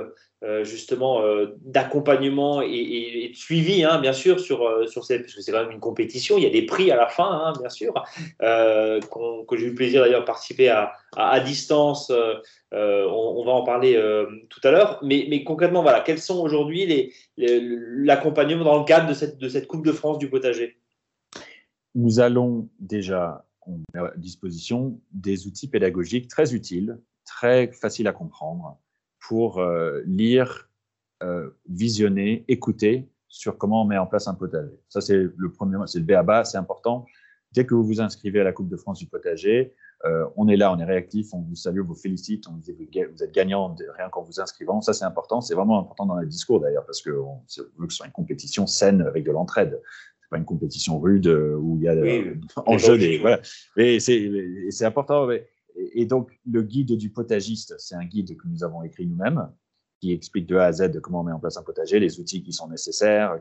justement euh, d'accompagnement et, de suivi, hein, bien sûr, sur, euh, sur parce que c'est quand même une compétition, il y a des prix à la fin, hein, bien sûr, que j'ai eu le plaisir d'ailleurs de participer à, à, distance, on, va en parler tout à l'heure, mais, mais, concrètement, voilà, quels sont aujourd'hui l'accompagnement dans le cadre de cette, de cette Coupe de France du potager? Nous allons déjà à disposition des outils pédagogiques très utiles, très faciles à comprendre, pour euh, lire, euh, visionner, écouter sur comment on met en place un potager. Ça, c'est le premier, c'est le BABA, c'est important. Dès que vous vous inscrivez à la Coupe de France du potager, euh, on est là, on est réactif, on vous salue, on vous félicite, on vous dit vous êtes gagnant rien qu'en vous inscrivant. Ça, c'est important. C'est vraiment important dans les discours d'ailleurs, parce que on veut que ce soit une compétition saine avec de l'entraide. C'est pas une compétition rude où il y a oui, en jeu des. Voilà. Mais c'est important. Mais et donc, le guide du potagiste, c'est un guide que nous avons écrit nous-mêmes, qui explique de A à Z comment on met en place un potager, les outils qui sont nécessaires,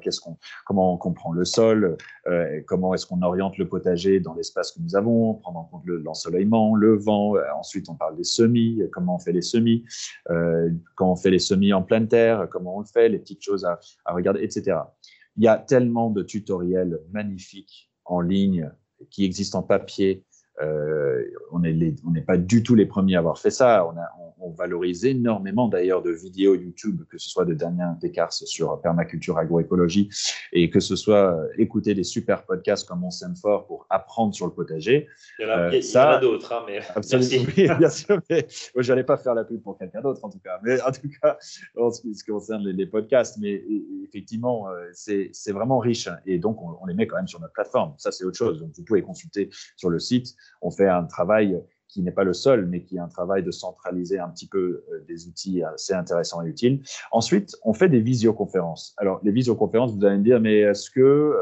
comment on comprend le sol, euh, comment est-ce qu'on oriente le potager dans l'espace que nous avons, prendre en compte l'ensoleillement, le, vent. Euh, ensuite, on parle des semis, comment on fait les semis, euh, quand on fait les semis en pleine terre, comment on le fait, les petites choses à, regarder, etc. Il y a tellement de tutoriels magnifiques en ligne qui existent en papier, euh, on n'est pas du tout les premiers à avoir fait ça. Valorise énormément d'ailleurs de vidéos YouTube, que ce soit de Damien Descartes sur permaculture agroécologie et que ce soit euh, écouter des super podcasts comme On s'aime fort pour apprendre sur le potager. Il y en a, a d'autres, hein, mais absolument, oui, bien sûr. Mais je n'allais pas faire la pub pour quelqu'un d'autre en tout cas. Mais en tout cas, en ce qui concerne les, podcasts, mais effectivement, euh, c'est vraiment riche et donc on, on les met quand même sur notre plateforme. Ça, c'est autre chose. Donc vous pouvez consulter sur le site on fait un travail qui n'est pas le seul, mais qui est un travail de centraliser un petit peu euh, des outils assez intéressants et utiles. Ensuite, on fait des visioconférences. Alors, les visioconférences, vous allez me dire, mais est-ce que euh,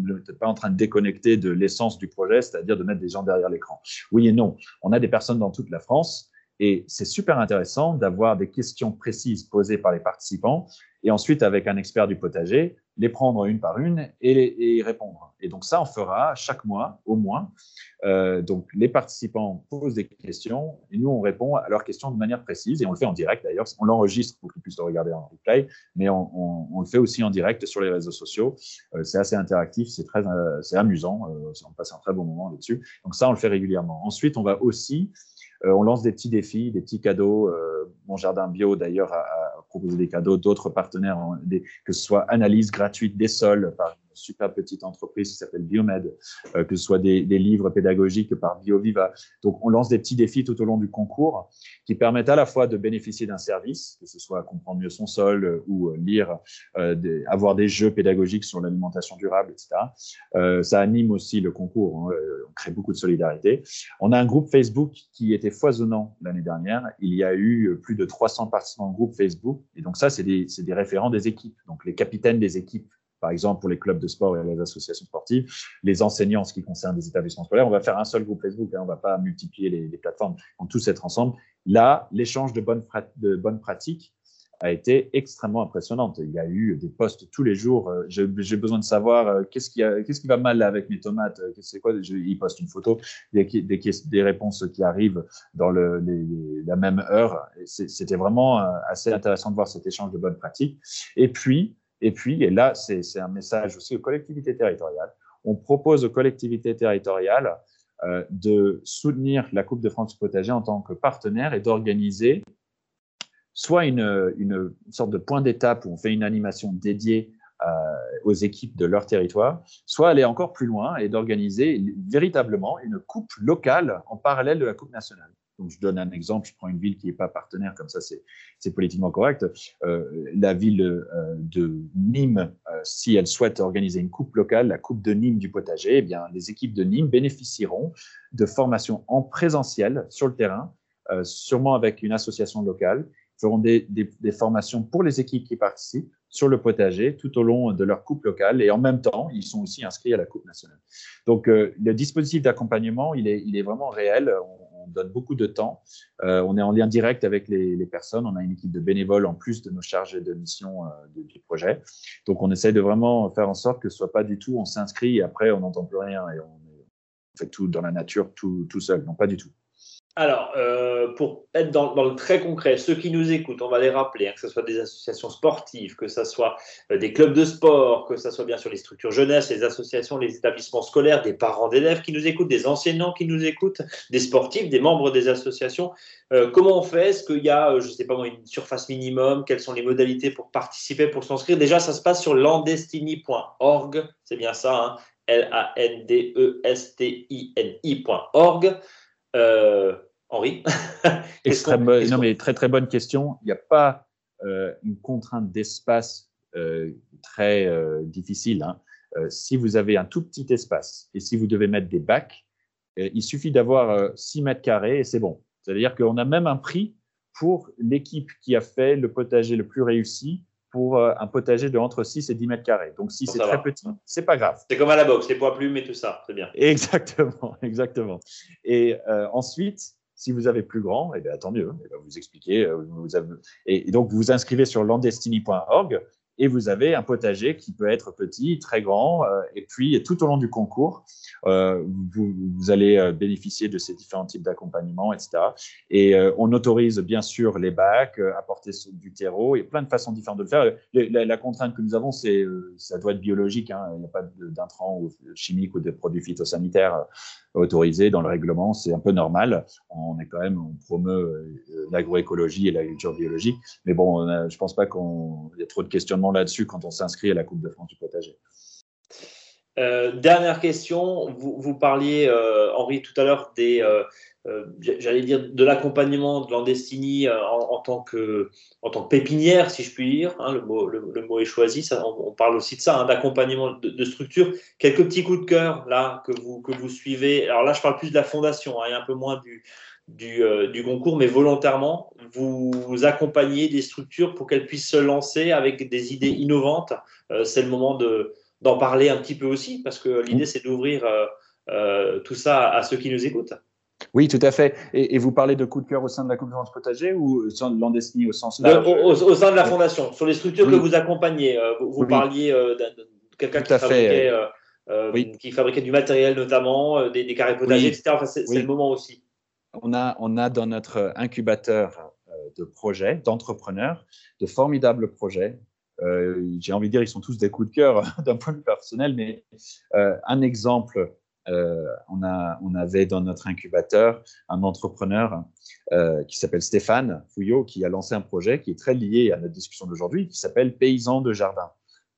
vous n'êtes pas en train de déconnecter de l'essence du projet, c'est-à-dire de mettre des gens derrière l'écran? Oui et non. On a des personnes dans toute la France et c'est super intéressant d'avoir des questions précises posées par les participants et ensuite, avec un expert du potager, les prendre une par une et, y répondre. Et donc ça, on fera chaque mois au moins. Euh, donc les participants posent des questions et nous, on répond à leurs questions de manière précise et on le fait en direct d'ailleurs. On l'enregistre pour qu'ils puissent le regarder en replay, mais on, le fait aussi en direct sur les réseaux sociaux. Euh, c'est assez interactif, c'est très, euh, c'est amusant. on passe un très bon moment là-dessus. Donc ça, on le fait régulièrement. Ensuite, on va aussi on lance des petits défis, des petits cadeaux. Mon jardin bio, d'ailleurs, a, proposé des cadeaux. D'autres partenaires, que ce soit analyse gratuite des sols par super petite entreprise qui s'appelle Biomed, euh, que ce soit des, livres pédagogiques par BioViva. Donc, on lance des petits défis tout au long du concours qui permettent à la fois de bénéficier d'un service, que ce soit comprendre mieux son sol euh, ou euh, lire, avoir des jeux pédagogiques sur l'alimentation durable, etc. ça anime aussi le concours. Hein, on crée beaucoup de solidarité. On a un groupe Facebook qui était foisonnant l'année dernière. Il y a eu plus de 300 participants au groupe Facebook. Et donc, ça, c'est des référents des équipes. Donc, les capitaines des équipes par exemple pour les clubs de sport et les associations sportives, les enseignants en ce qui concerne les établissements scolaires, on va faire un seul groupe Facebook, hein, on ne va pas multiplier les, plateformes, on tous être ensemble. Là, l'échange de bonnes, pratiques a été extrêmement impressionnante. Il y a eu des posts tous les jours. Euh, j'ai besoin de savoir euh, qu'est-ce qui, va mal avec mes tomates. Euh, c'est quoi Ils postent une photo, des, des, des réponses qui arrivent dans la même heure. C'était vraiment assez intéressant de voir cet échange de bonnes pratiques. Et puis, et puis, et là, c'est un message aussi aux collectivités territoriales. On propose aux collectivités territoriales euh, de soutenir la Coupe de France potager en tant que partenaire et d'organiser soit une, une, sorte de point d'étape où on fait une animation dédiée euh, aux équipes de leur territoire, soit aller encore plus loin et d'organiser véritablement une coupe locale en parallèle de la Coupe nationale. Donc, je donne un exemple, je prends une ville qui n'est pas partenaire, comme ça c'est politiquement correct. Euh, la ville euh, de Nîmes, euh, si elle souhaite organiser une coupe locale, la coupe de Nîmes du potager, eh bien, les équipes de Nîmes bénéficieront de formations en présentiel sur le terrain, sûrement avec une association locale, feront des, formations pour les équipes qui participent sur le potager tout au long de leur coupe locale et en même temps, ils sont aussi inscrits à la coupe nationale. Donc, le dispositif d'accompagnement, il est, vraiment réel donne beaucoup de temps. Euh, on est en lien direct avec les, personnes. On a une équipe de bénévoles en plus de nos chargés de mission euh, du, projet. Donc, on essaie de vraiment faire en sorte que ce soit pas du tout on s'inscrit et après on n'entend plus rien et on, fait tout dans la nature tout, tout seul. Non, pas du tout. Alors, euh, pour être dans, le très concret, ceux qui nous écoutent, on va les rappeler, hein, que ce soit des associations sportives, que ce soit euh, des clubs de sport, que ce soit bien sûr les structures jeunesse, les associations, les établissements scolaires, des parents d'élèves qui nous écoutent, des enseignants qui nous écoutent, des sportifs, des membres des associations. Euh, comment on fait? Est-ce qu'il y a, je ne sais pas moi, une surface minimum? Quelles sont les modalités pour participer, pour s'inscrire? Déjà, ça se passe sur landestini.org, c'est bien ça, L-A-N-D-E-S-T-I-N-I.org. Euh, Henri Non, mais très très bonne question. Il n'y a pas euh, une contrainte d'espace euh, très difficile. Hein. si vous avez un tout petit espace et si vous devez mettre des bacs, il suffit d'avoir 6 mètres carrés et c'est bon. C'est-à-dire qu'on a même un prix pour l'équipe qui a fait le potager le plus réussi pour euh, un potager de entre 6 et 10 mètres carrés. Donc, si c'est très petit, c'est pas grave. C'est comme à la boxe, les poids plumes et tout ça, c'est bien. Exactement, exactement. Et euh, ensuite, si vous avez plus grand, eh bien, tant mieux. Eh vous expliquez. Euh, vous avez... et, donc, vous vous inscrivez sur landestini.org et vous avez un potager qui peut être petit, très grand, euh, et puis tout au long du concours, euh, vous, allez euh, bénéficier de ces différents types d'accompagnement, etc. Et on autorise bien sûr les bacs, apporter du terreau, et plein de façons différentes de le faire. La, contrainte que nous avons, c'est ça doit être biologique, hein. il n'y a pas d'intrants chimiques ou de produits phytosanitaires autorisés dans le règlement, c'est un peu normal. On est quand même, on promeut l'agroécologie et l'agriculture biologique, mais bon, je pense pas qu'il y a trop de questionnements là-dessus quand on s'inscrit à la Coupe de France du potager. Euh, dernière question, vous, vous parliez, euh, Henri, tout à l'heure des, euh, j'allais dire, de l'accompagnement de Landestini en, tant que, en tant pépinière, si je puis dire. Hein, le, mot, le, mot est choisi. On, parle aussi de ça, hein, d'accompagnement de, structure. Quelques petits coups de cœur là que vous, que vous suivez. Alors là, je parle plus de la fondation hein, et un peu moins du, du, euh, du, concours, mais volontairement, vous, accompagnez des structures pour qu'elles puissent se lancer avec des idées innovantes. C'est le moment de, d'en parler un petit peu aussi, parce que l'idée, c'est d'ouvrir tout ça à ceux qui nous écoutent. Oui, tout à fait. Et, vous parlez de coup de cœur au sein de la conférence potager ou au sein de l'Andesni au sens large? Au, sein de la fondation, sur les structures que vous accompagnez. Euh, vous, parliez euh, de quelqu'un qui, fabriquait, euh, qui fabriquait du matériel notamment, des, carrés potagers, etc. c'est le moment aussi. On a, on a dans notre incubateur de projets, d'entrepreneurs, de formidables projets. J'ai envie de dire, ils sont tous des coups de cœur d'un point de vue personnel, mais un exemple euh, on, a, on, avait dans notre incubateur un entrepreneur euh, qui s'appelle Stéphane Fouillot, qui a lancé un projet qui est très lié à notre discussion d'aujourd'hui, qui s'appelle Paysan de jardin.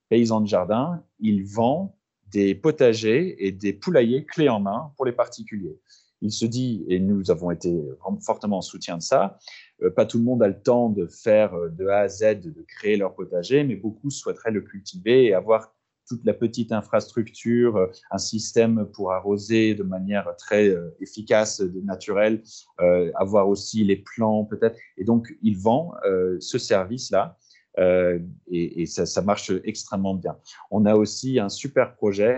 Paysan de jardin, il vend des potagers et des poulaillers clés en main pour les particuliers. Il se dit, et nous avons été fortement en soutien de ça, euh, pas tout le monde a le temps de faire de A à Z, de créer leur potager, mais beaucoup souhaiteraient le cultiver et avoir toute la petite infrastructure, euh, un système pour arroser de manière très euh, efficace, naturelle, euh, avoir aussi les plans peut-être. Et donc, il vend ce service-là. et, ça, marche extrêmement bien. On a aussi un super projet,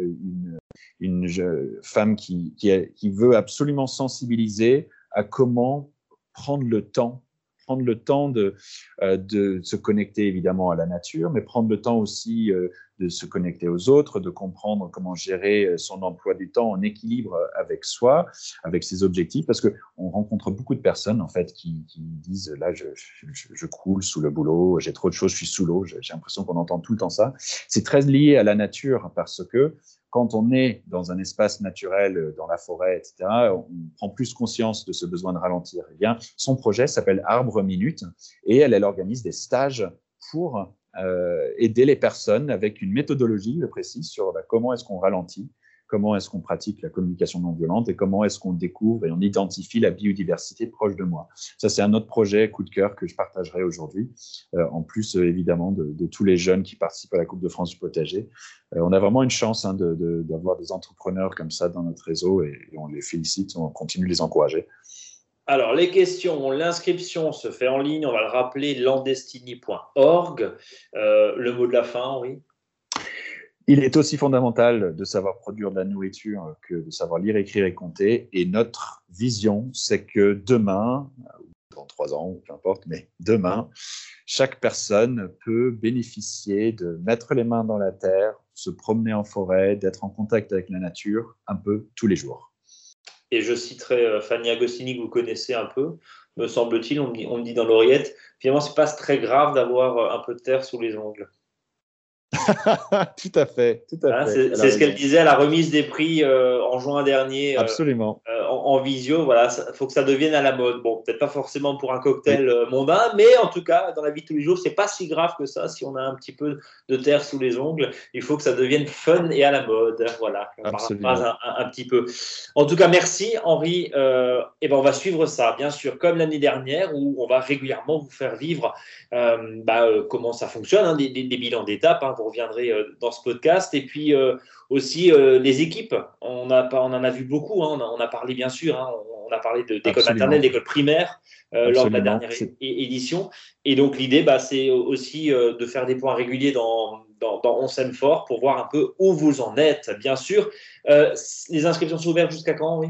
une, une femme qui, qui, veut absolument sensibiliser à comment prendre le temps prendre le temps de, de, se connecter évidemment à la nature, mais prendre le temps aussi de se connecter aux autres, de comprendre comment gérer euh, son emploi du temps en équilibre avec soi, avec ses objectifs, parce qu'on rencontre beaucoup de personnes en fait qui, disent là je, je, croule sous le boulot, j'ai trop de choses, je suis sous l'eau, j'ai l'impression qu'on entend tout le temps ça. C'est très lié à la nature parce que quand on est dans un espace naturel, euh, dans la forêt, etc., on prend plus conscience de ce besoin de ralentir. Eh bien, son projet s'appelle Arbre Minute et elle, organise des stages pour euh, aider les personnes avec une méthodologie précise sur bah, comment est-ce qu'on ralentit, comment est-ce qu'on pratique la communication non violente et comment est-ce qu'on découvre et on identifie la biodiversité proche de moi. Ça, c'est un autre projet coup de cœur que je partagerai aujourd'hui, euh, en plus euh, évidemment de, tous les jeunes qui participent à la Coupe de France du potager. on a vraiment une chance hein, d'avoir de, des entrepreneurs comme ça dans notre réseau et, et on les félicite, on continue de les encourager. Alors, les questions, l'inscription se fait en ligne, on va le rappeler, landestini.org. Euh, le mot de la fin, oui? Il est aussi fondamental de savoir produire de la nourriture que de savoir lire, écrire et compter. Et notre vision, c'est que demain, dans trois ans, peu importe, mais demain, chaque personne peut bénéficier de mettre les mains dans la terre, se promener en forêt, d'être en contact avec la nature un peu tous les jours et je citerai euh, Fanny Agostini que vous connaissez un peu, me semble-t-il, on, me dit dans l'oreillette, finalement, c'est pas très grave d'avoir euh, un peu de terre sous les ongles. tout à fait, tout à fait. C'est ce qu'elle disait à la remise des prix euh, en juin dernier. Absolument en, visio, voilà, il faut que ça devienne à la mode. Bon, peut-être pas forcément pour un cocktail euh, mondain, mais en tout cas, dans la vie de tous les jours, c'est pas si grave que ça. Si on a un petit peu de terre sous les ongles, il faut que ça devienne fun et à la mode. Voilà, on un, un, petit peu. En tout cas, merci Henri. Euh, et ben, on va suivre ça, bien sûr, comme l'année dernière, où on va régulièrement vous faire vivre euh, bah, comment ça fonctionne, hein, des, bilans d'étape. Hein, vous reviendrez dans ce podcast. Et puis aussi les équipes. On, a, on en a vu beaucoup. Hein, on, a, parlé bien sûr, hein, on a parlé d'école maternelle, d'école primaire euh, lors de la dernière édition. Et donc l'idée, bah, c'est aussi euh, de faire des points réguliers dans, dans, dans On s'aime fort pour voir un peu où vous en êtes, bien sûr. Euh, les inscriptions sont ouvertes jusqu'à quand, oui?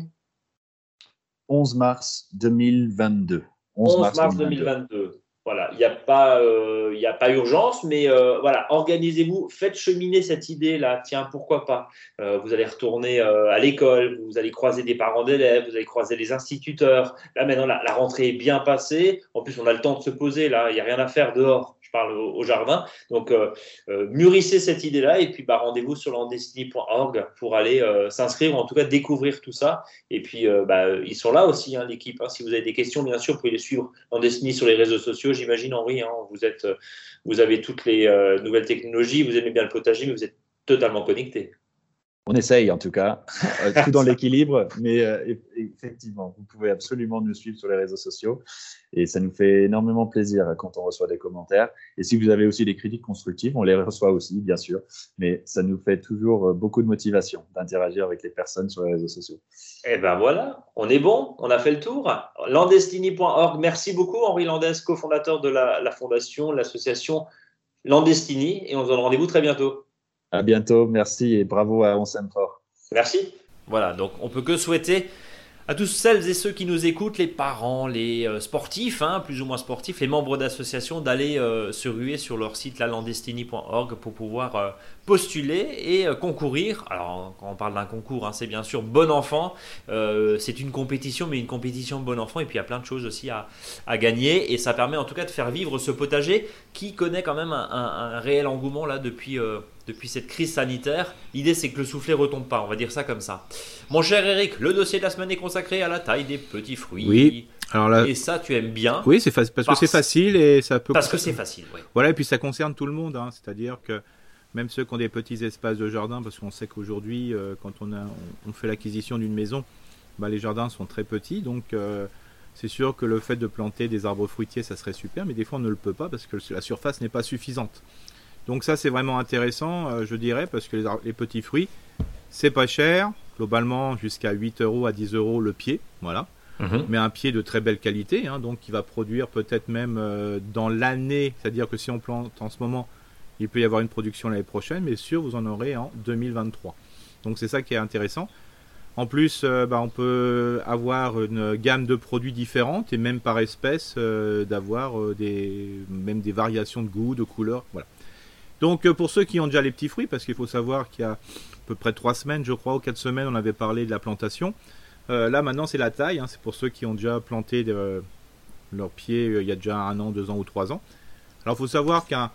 11 mars 2022. 11, mars, 2022. Voilà, il n'y a, pas, euh, a pas urgence, mais euh, voilà, organisez-vous, faites cheminer cette idée-là. Tiens, pourquoi pas? Euh, Vous allez retourner à l'école, vous allez croiser des parents d'élèves, vous allez croiser les instituteurs. Là, maintenant, la, la, rentrée est bien passée. En plus, on a le temps de se poser, là, il n'y a rien à faire dehors parle au, jardin. Donc, euh, euh, mûrissez cette idée-là et puis bah, rendez-vous sur landestiny.org pour aller euh, s'inscrire ou en tout cas découvrir tout ça. Et puis, bah, ils sont là aussi, hein, l'équipe. Hein. Si vous avez des questions, bien sûr, vous pouvez les suivre Landestiny sur les réseaux sociaux. J'imagine, Henri, hein, vous, êtes, vous avez toutes les nouvelles technologies, vous aimez bien le potager, mais vous êtes totalement connecté. On essaye en tout cas, tout dans l'équilibre, mais effectivement, vous pouvez absolument nous suivre sur les réseaux sociaux et ça nous fait énormément plaisir quand on reçoit des commentaires. Et si vous avez aussi des critiques constructives, on les reçoit aussi, bien sûr, mais ça nous fait toujours beaucoup de motivation d'interagir avec les personnes sur les réseaux sociaux. Eh ben voilà, on est bon, on a fait le tour. Landestini.org, merci beaucoup Henri Landes, cofondateur de la, la fondation, l'association Landestini, et on se donne rendez-vous très bientôt. À bientôt, merci et bravo à On fort. Merci. Voilà, donc on peut que souhaiter à tous celles et ceux qui nous écoutent, les parents, les euh, sportifs, hein, plus ou moins sportifs, les membres d'associations, d'aller euh, se ruer sur leur site lalandestini.org pour pouvoir euh, postuler et concourir. Alors, quand on parle d'un concours, hein, c'est bien sûr bon enfant. c'est une compétition, mais une compétition bon enfant. Et puis, il y a plein de choses aussi à, gagner. Et ça permet en tout cas de faire vivre ce potager qui connaît quand même un, un réel engouement là depuis depuis cette crise sanitaire. L'idée, c'est que le soufflet retombe pas, on va dire ça comme ça. Mon cher Eric, le dossier de la semaine est consacré à la taille des petits fruits. Oui. Alors là... Et ça, tu aimes bien. Oui, c'est parce, que c'est facile et ça peut. Parce que c'est facile, oui. Voilà, et puis ça concerne tout le monde, hein. c'est-à-dire que même ceux qui ont des petits espaces de jardin, parce qu'on sait qu'aujourd'hui, euh, quand on, a, on, fait l'acquisition d'une maison, bah, les jardins sont très petits, donc euh, c'est sûr que le fait de planter des arbres fruitiers, ça serait super, mais des fois on ne le peut pas parce que la surface n'est pas suffisante. Donc ça c'est vraiment intéressant, euh, je dirais, parce que les, petits fruits, c'est pas cher, globalement jusqu'à 8 euros à 10 euros le pied, voilà. Mhm. Mais un pied de très belle qualité, hein, donc qui va produire peut-être même euh, dans l'année, c'est-à-dire que si on plante en ce moment, il peut y avoir une production l'année prochaine, mais sûr vous en aurez en 2023. Donc c'est ça qui est intéressant. En plus, euh, bah, on peut avoir une gamme de produits différentes et même par espèce d'avoir des même des variations de goût, de couleur, voilà. Donc euh, pour ceux qui ont déjà les petits fruits, parce qu'il faut savoir qu'il y a à peu près trois semaines, je crois, ou quatre semaines, on avait parlé de la plantation. Euh, là maintenant c'est la taille, hein. c'est pour ceux qui ont déjà planté euh, leurs pieds il y a déjà un an, deux ans ou trois ans. Alors il faut savoir qu'un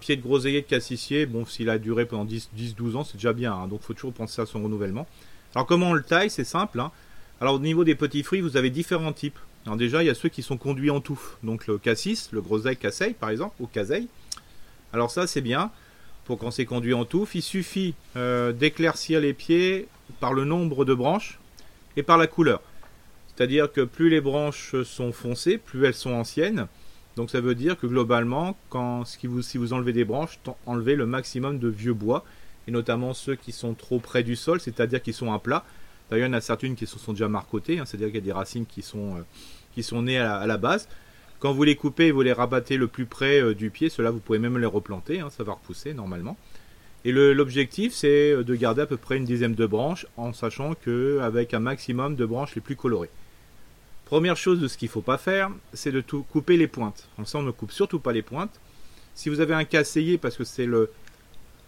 pied de groseillier de cassissier, bon s'il a duré pendant 10-12 ans c'est déjà bien, hein. donc il faut toujours penser à son renouvellement. Alors comment on le taille? C'est simple. Hein. Alors au niveau des petits fruits vous avez différents types. Alors déjà il y a ceux qui sont conduits en touffe, donc le cassis, le groseille casseille par exemple, ou caseille. Alors ça c'est bien pour quand c'est conduit en touffe. Il suffit euh, d'éclaircir les pieds par le nombre de branches et par la couleur. C'est-à-dire que plus les branches sont foncées, plus elles sont anciennes. Donc ça veut dire que globalement, si, vous, enlevez des branches, enlevez le maximum de vieux bois, et notamment ceux qui sont trop près du sol, c'est-à-dire qui sont à plat. D'ailleurs, il y en a certaines qui sont déjà marcotées, hein, c'est-à-dire qu'il y a des racines qui sont, euh, qui sont nées à la base. Quand vous les coupez vous les rabattez le plus près euh, du pied, cela vous pouvez même les replanter, hein, ça va repousser normalement. Et l'objectif c'est euh, de garder à peu près une dizaine de branches en sachant qu'avec un maximum de branches les plus colorées. Première chose de ce qu'il ne faut pas faire, c'est de tout couper les pointes. En ça on ne coupe surtout pas les pointes. Si vous avez un casseillé, parce que c'est le,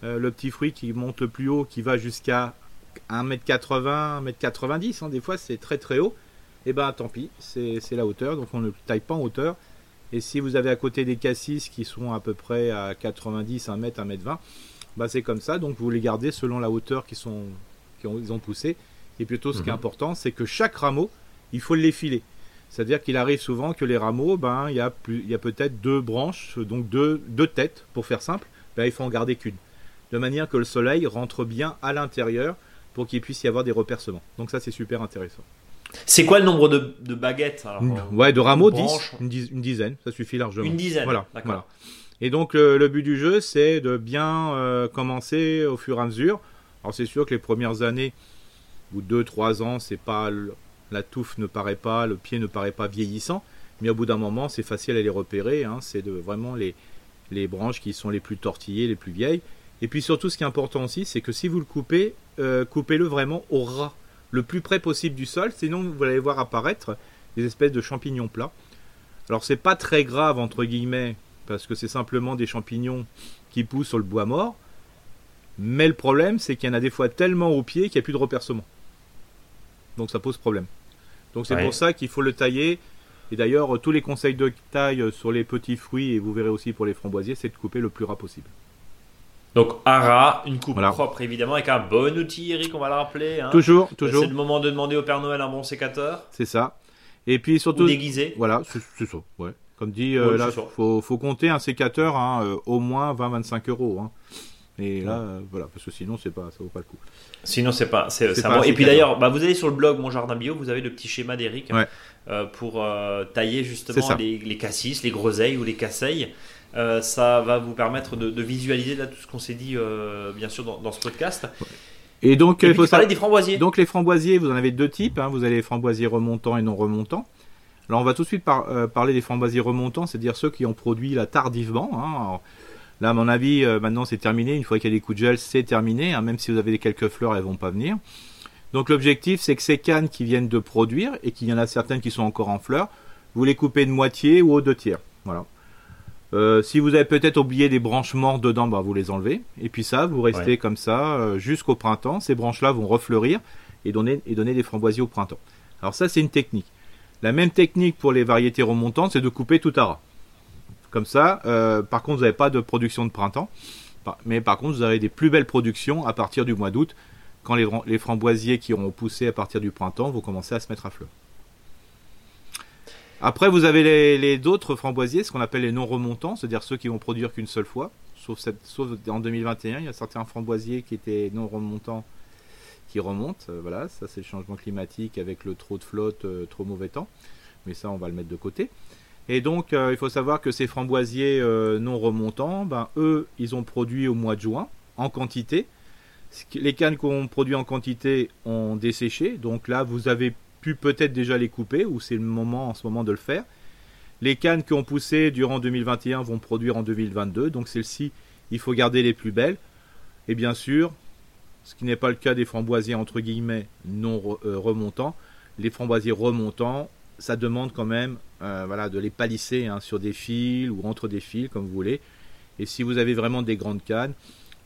euh, le petit fruit qui monte le plus haut, qui va jusqu'à 1m80, 1m90, hein, des fois c'est très très haut, et eh ben tant pis, c'est la hauteur, donc on ne taille pas en hauteur. Et si vous avez à côté des cassis qui sont à peu près à 90, 1 mètre, 1 mètre 20, bah c'est comme ça, donc vous les gardez selon la hauteur qu'ils sont, ont, ont poussé. Et plutôt ce qui est mhm. important, c'est que chaque rameau, il faut l'effiler. C'est-à-dire qu'il arrive souvent que les rameaux, ben, il y a, a peut-être deux branches, donc deux, deux têtes, pour faire simple, ben, il faut en garder qu'une. De manière que le soleil rentre bien à l'intérieur pour qu'il puisse y avoir des repercements. Donc ça, c'est super intéressant. C'est quoi le nombre de, baguettes euh, Ouais, de rameaux, 10, une, dizaine, ça suffit largement. Une dizaine, voilà. voilà. Et donc le, but du jeu, c'est de bien euh, commencer au fur et à mesure. Alors c'est sûr que les premières années, ou 2-3 ans, c'est pas la touffe ne paraît pas, le pied ne paraît pas vieillissant, mais au bout d'un moment, c'est facile à les repérer. Hein. c'est de vraiment les, les branches qui sont les plus tortillées, les plus vieilles. Et puis surtout, ce qui est important aussi, c'est que si vous le coupez, euh, coupez-le vraiment au ras le plus près possible du sol, sinon vous allez voir apparaître des espèces de champignons plats. Alors c'est pas très grave entre guillemets parce que c'est simplement des champignons qui poussent sur le bois mort. Mais le problème c'est qu'il y en a des fois tellement au pied qu'il n'y a plus de repercement. Donc ça pose problème. Donc c'est pour ça qu'il faut le tailler. Et d'ailleurs tous les conseils de taille sur les petits fruits et vous verrez aussi pour les framboisiers, c'est de couper le plus ras possible. Donc Ara, une coupe propre évidemment, avec un bon outil, Eric, on va le rappeler. Hein. Toujours, toujours. C'est le moment de demander au Père Noël un bon sécateur. C'est ça. Et puis surtout. Ou déguisé. Voilà, c'est ça. Ouais. Comme dit, euh, là, faut, faut, compter un sécateur hein, euh, au moins 20-25 euros. Hein. Et là, voilà, parce que sinon, c'est pas, ça vaut pas le coup. Sinon, c'est pas, c'est, bon. Et puis d'ailleurs, bah, vous allez sur le blog Mon Jardin Bio, vous avez le petit schéma d'Eric pour tailler justement les, les, cassis, les groseilles ou les casseilles. Ça va vous permettre de, visualiser là tout ce qu'on s'est dit, bien sûr, dans, ce podcast. Et donc, il faut parler des framboisiers. Donc, les framboisiers, vous en avez deux types. Hein. Vous avez les framboisiers remontants et non remontants. Alors, on va tout de suite euh, parler des framboisiers remontants, c'est-à-dire ceux qui ont produit là tardivement. Hein. là, à mon avis, euh, maintenant c'est terminé. Une fois qu'il y a des coups de gel, c'est terminé. Hein. Même si vous avez quelques fleurs, elles vont pas venir. Donc, l'objectif, c'est que ces cannes qui viennent de produire et qu'il y en a certaines qui sont encore en fleurs, vous les coupez de moitié ou aux deux tiers. Voilà. Euh, si vous avez peut-être oublié des branches mortes dedans, bah, vous les enlevez. Et puis ça, vous restez comme ça euh, jusqu'au printemps. Ces branches-là vont refleurir et donner, et donner des framboisiers au printemps. Alors ça, c'est une technique. La même technique pour les variétés remontantes, c'est de couper tout à ras. Comme ça, euh, par contre, vous n'avez pas de production de printemps. Mais par contre, vous avez des plus belles productions à partir du mois d'août, quand les, les framboisiers qui auront poussé à partir du printemps vont commencer à se mettre à fleur. Après, vous avez les, les d'autres framboisiers, ce qu'on appelle les non remontants, c'est-à-dire ceux qui vont produire qu'une seule fois. Sauf, en 2021, il y a certains framboisiers qui étaient non remontants qui remontent. Euh, voilà, ça c'est le changement climatique avec le trop de flotte, euh, trop mauvais temps. Mais ça, on va le mettre de côté. Et donc, euh, il faut savoir que ces framboisiers non remontants, ben, eux, ils ont produit au mois de juin en quantité. Les cannes qu'on produit en quantité ont desséché. Donc là, vous avez pu peut-être déjà les couper, ou c'est le moment en ce moment de le faire. Les cannes qui ont poussé durant 2021 vont produire en 2022, donc celles-ci, il faut garder les plus belles. Et bien sûr, ce qui n'est pas le cas des framboisiers entre guillemets non euh, remontants, les framboisiers remontants, ça demande quand même euh, voilà, de les palisser hein, sur des fils ou entre des fils, comme vous voulez. Et si vous avez vraiment des grandes cannes,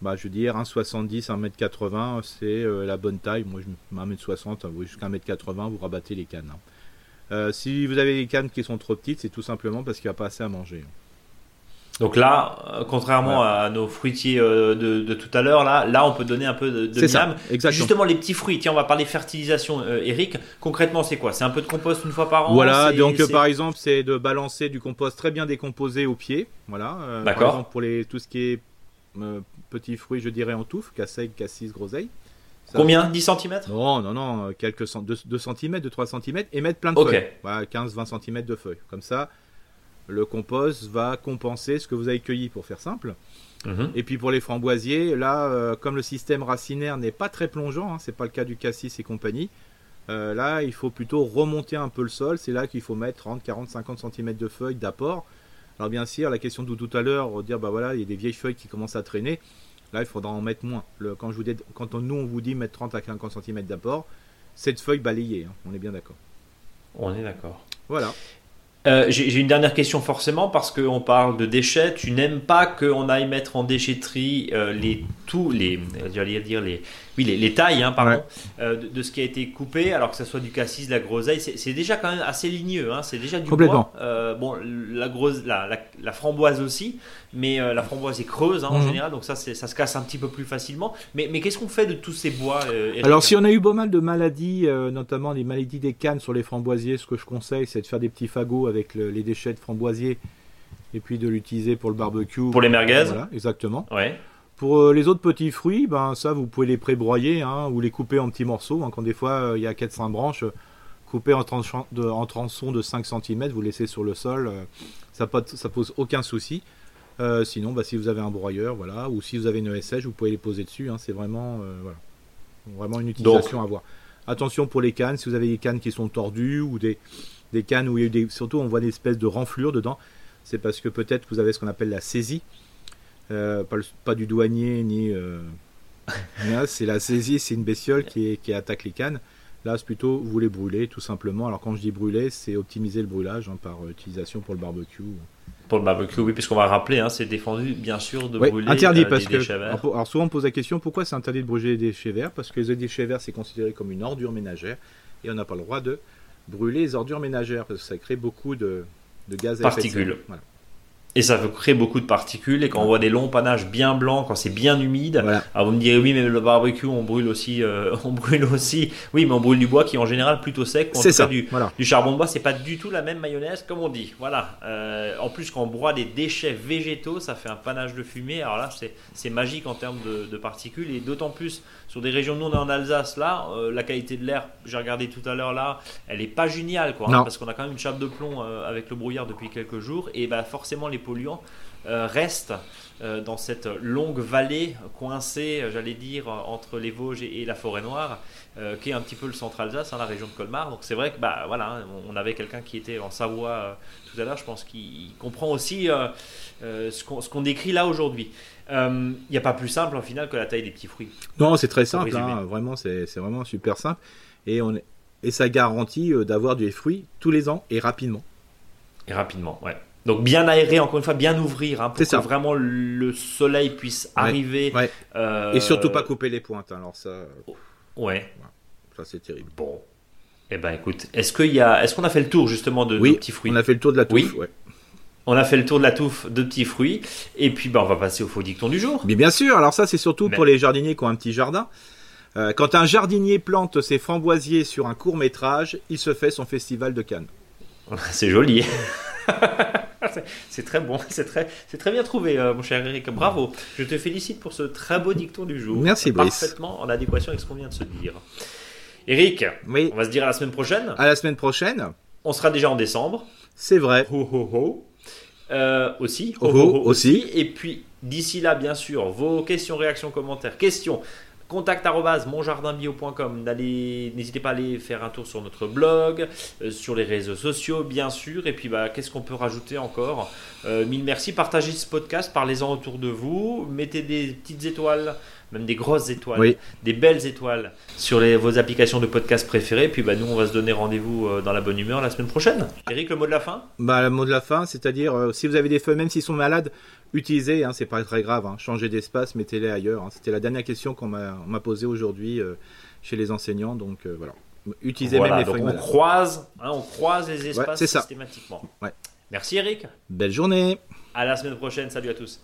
bah, je veux dire, 1,70, 1m80, c'est euh, la bonne taille. Moi, je 1m60, jusqu'à 1m80, vous rabattez les cannes. Hein. Euh, si vous avez des cannes qui sont trop petites, c'est tout simplement parce qu'il n'y a pas assez à manger. Donc là, euh, contrairement à nos fruitiers de, tout à l'heure, là, là, on peut donner un peu de, de ça, Justement, les petits fruits. Tiens, on va parler fertilisation, Eric. Concrètement, c'est quoi? C'est un peu de compost une fois par an? Voilà. Donc, par exemple, c'est de balancer du compost très bien décomposé au pied. Voilà. D'accord. Pour les tout ce qui est petits fruits, je dirais en touffe, casseille, cassis, groseille. Combien 10 cm Non, non, non, quelques 2, 2 cm, 2, 3 cm, et mettre plein de feuilles. Voilà, 15-20 cm de feuilles. Comme ça, le compost va compenser ce que vous avez cueilli, pour faire simple. Mhm. Et puis pour les framboisiers, là, euh, comme le système racinaire n'est pas très plongeant, hein, c'est pas le cas du cassis et compagnie, euh, là, il faut plutôt remonter un peu le sol. C'est là qu'il faut mettre 30, 40, 50 cm de feuilles d'apport alors bien sûr, la question de tout à l'heure, dire bah voilà, il y a des vieilles feuilles qui commencent à traîner. Là, il faudra en mettre moins. Le, quand je vous dis, quand nous on vous dit mettre 30 à 50 cm d'apport, cette feuille balayée, hein. on est bien d'accord. On est d'accord. Voilà. Euh, j'ai une dernière question forcément parce qu'on parle de déchets. Tu n'aimes pas qu'on aille mettre en déchetterie euh, les tous les, j'allais dire les, oui, les, tailles, hein, pardon, euh, de, ce qui a été coupé, alors que ce soit du cassis, de la groseille, c'est déjà quand même assez ligneux, hein, c'est déjà du bois. Euh, bon, la, grosse, la, la, framboise aussi, mais euh, la framboise est creuse hein, en mhm. général, donc ça, ça se casse un petit peu plus facilement. Mais, mais qu'est-ce qu'on fait de tous ces bois Alors, si on a eu pas mal de maladies, notamment les maladies des cannes sur les framboisiers, ce que je conseille, c'est de faire des petits fagots avec les déchets de framboisiers et puis de l'utiliser pour le barbecue. Pour les merguez Voilà, exactement. Ouais. Pour euh, les autres petits fruits, ben ça vous pouvez les pré-broyer hein, ou les couper en petits morceaux. Hein, quand des fois euh, il y a 4-5 branches, couper en, de, en tronçons de 5 cm, vous laissez sur le sol, euh, ça, ça pose aucun souci. Sinon, bah, si vous avez un broyeur, voilà, ou si vous avez une ESH, vous pouvez les poser dessus. Hein, c'est vraiment, voilà, vraiment une utilisation à voir. Attention pour les cannes, si vous avez des cannes qui sont tordues ou des, des cannes où il y a eu des, surtout on voit des espèces de renflures dedans, c'est parce que peut-être vous avez ce qu'on appelle la saisie. Euh, pas, du douanier ni. Euh, c'est la saisie, c'est une bestiole qui, qui, attaque les cannes. Là, c'est plutôt vous les brûler tout simplement. Alors quand je dis brûler, c'est optimiser le brûlage hein, par utilisation pour le barbecue. Pour le barbecue, oui, puisqu'on va rappeler, hein, c'est défendu bien sûr de brûler interdit euh, parce que, déchets verts. Alors, souvent on pose la question pourquoi c'est interdit de brûler des déchets verts? Parce que les déchets verts c'est considéré comme une ordure ménagère et on n'a pas le droit de brûler les ordures ménagères parce que ça crée beaucoup de, de gaz à particules. Voilà. Et ça crée beaucoup de particules. Et quand on voit des longs panaches bien blancs, quand c'est bien humide, alors vous me direz oui, mais le barbecue, on brûle aussi, euh, on brûle aussi. Oui, mais on brûle du bois qui est en général plutôt sec. C'est ça. Du, du, charbon de bois, c'est pas du tout la même mayonnaise comme on dit. Voilà. Euh, en plus, quand on broie des déchets végétaux, ça fait un panache de fumée. Alors là, c'est magique en termes de, particules. Et d'autant plus sur des régions, nous on est en Alsace, là, euh, la qualité de l'air, j'ai regardé tout à l'heure là, elle est pas géniale, quoi. Hein, parce qu'on a quand même une chape de plomb avec le brouillard depuis quelques jours. Et bah, forcément, les polluants euh, restent euh, dans cette longue vallée coincée, euh, j'allais dire, entre les Vosges et, la forêt noire, qui est un petit peu le centre Alsace, hein, la région de Colmar. Donc c'est vrai que bah, voilà, hein, on avait quelqu'un qui était en Savoie tout à l'heure, je pense qu'il comprend aussi ce qu'on décrit là aujourd'hui. Il n'y a pas plus simple en final que la taille des petits fruits. Non, c'est très simple, hein, vraiment, c'est vraiment super simple. Et, on, et ça garantit d'avoir des fruits tous les ans et rapidement. Et rapidement, ouais. Donc bien aérer, encore une fois, bien ouvrir hein, pour que vraiment le soleil puisse arriver. Euh, Et surtout pas couper les pointes. Hein, alors ça. Ouais. Ça c'est terrible. Bon. Eh ben écoute, est-ce qu'il y a, est-ce qu'on a fait le tour justement de, oui, petits fruits? On a fait le tour de la touffe. Oui. On a fait le tour de la touffe de petits fruits. Et puis ben, on va passer au faux dicton du jour. Mais bien sûr. Alors ça c'est surtout pour les jardiniers qui ont un petit jardin. Euh, quand un jardinier plante ses framboisiers sur un court métrage, il se fait son festival de Cannes. c'est joli. c'est très bon, c'est très, c'est très bien trouvé, euh, mon cher Eric. Bravo. Je te félicite pour ce très beau dicton du jour. Merci, Brice. Parfaitement en adéquation avec ce qu'on vient de se dire. Eric, oui. on va se dire à la semaine prochaine. À la semaine prochaine. On sera déjà en décembre. C'est vrai. Ho, ho, ho. Euh, aussi. Ho, ho, aussi. Et puis, d'ici là, bien sûr, vos questions, réactions, commentaires, questions contact monjardinbio.com. N'hésitez pas à aller faire un tour sur notre blog, euh, sur les réseaux sociaux, bien sûr. Et puis, bah, qu'est-ce qu'on peut rajouter encore? Euh, Mille merci. Partagez ce podcast, parlez-en autour de vous. Mettez des petites étoiles, même des grosses étoiles, des belles étoiles sur les, vos applications de podcast préférées. Puis, bah, nous, on va se donner rendez-vous euh, dans la bonne humeur la semaine prochaine. Eric, le mot de la fin? Bah, Le mot de la fin, c'est-à-dire, si vous avez des feuilles, même s'ils sont malades, utilisez, hein, c'est pas très grave, hein, changez d'espace, mettez-les ailleurs. Hein. C'était la dernière question qu'on m'a posée aujourd'hui euh, chez les enseignants, donc euh, voilà. Utilisez même les feuilles. On croise, on croise les espaces systématiquement. Ouais. Merci Eric. Belle journée. À la semaine prochaine. Salut à tous.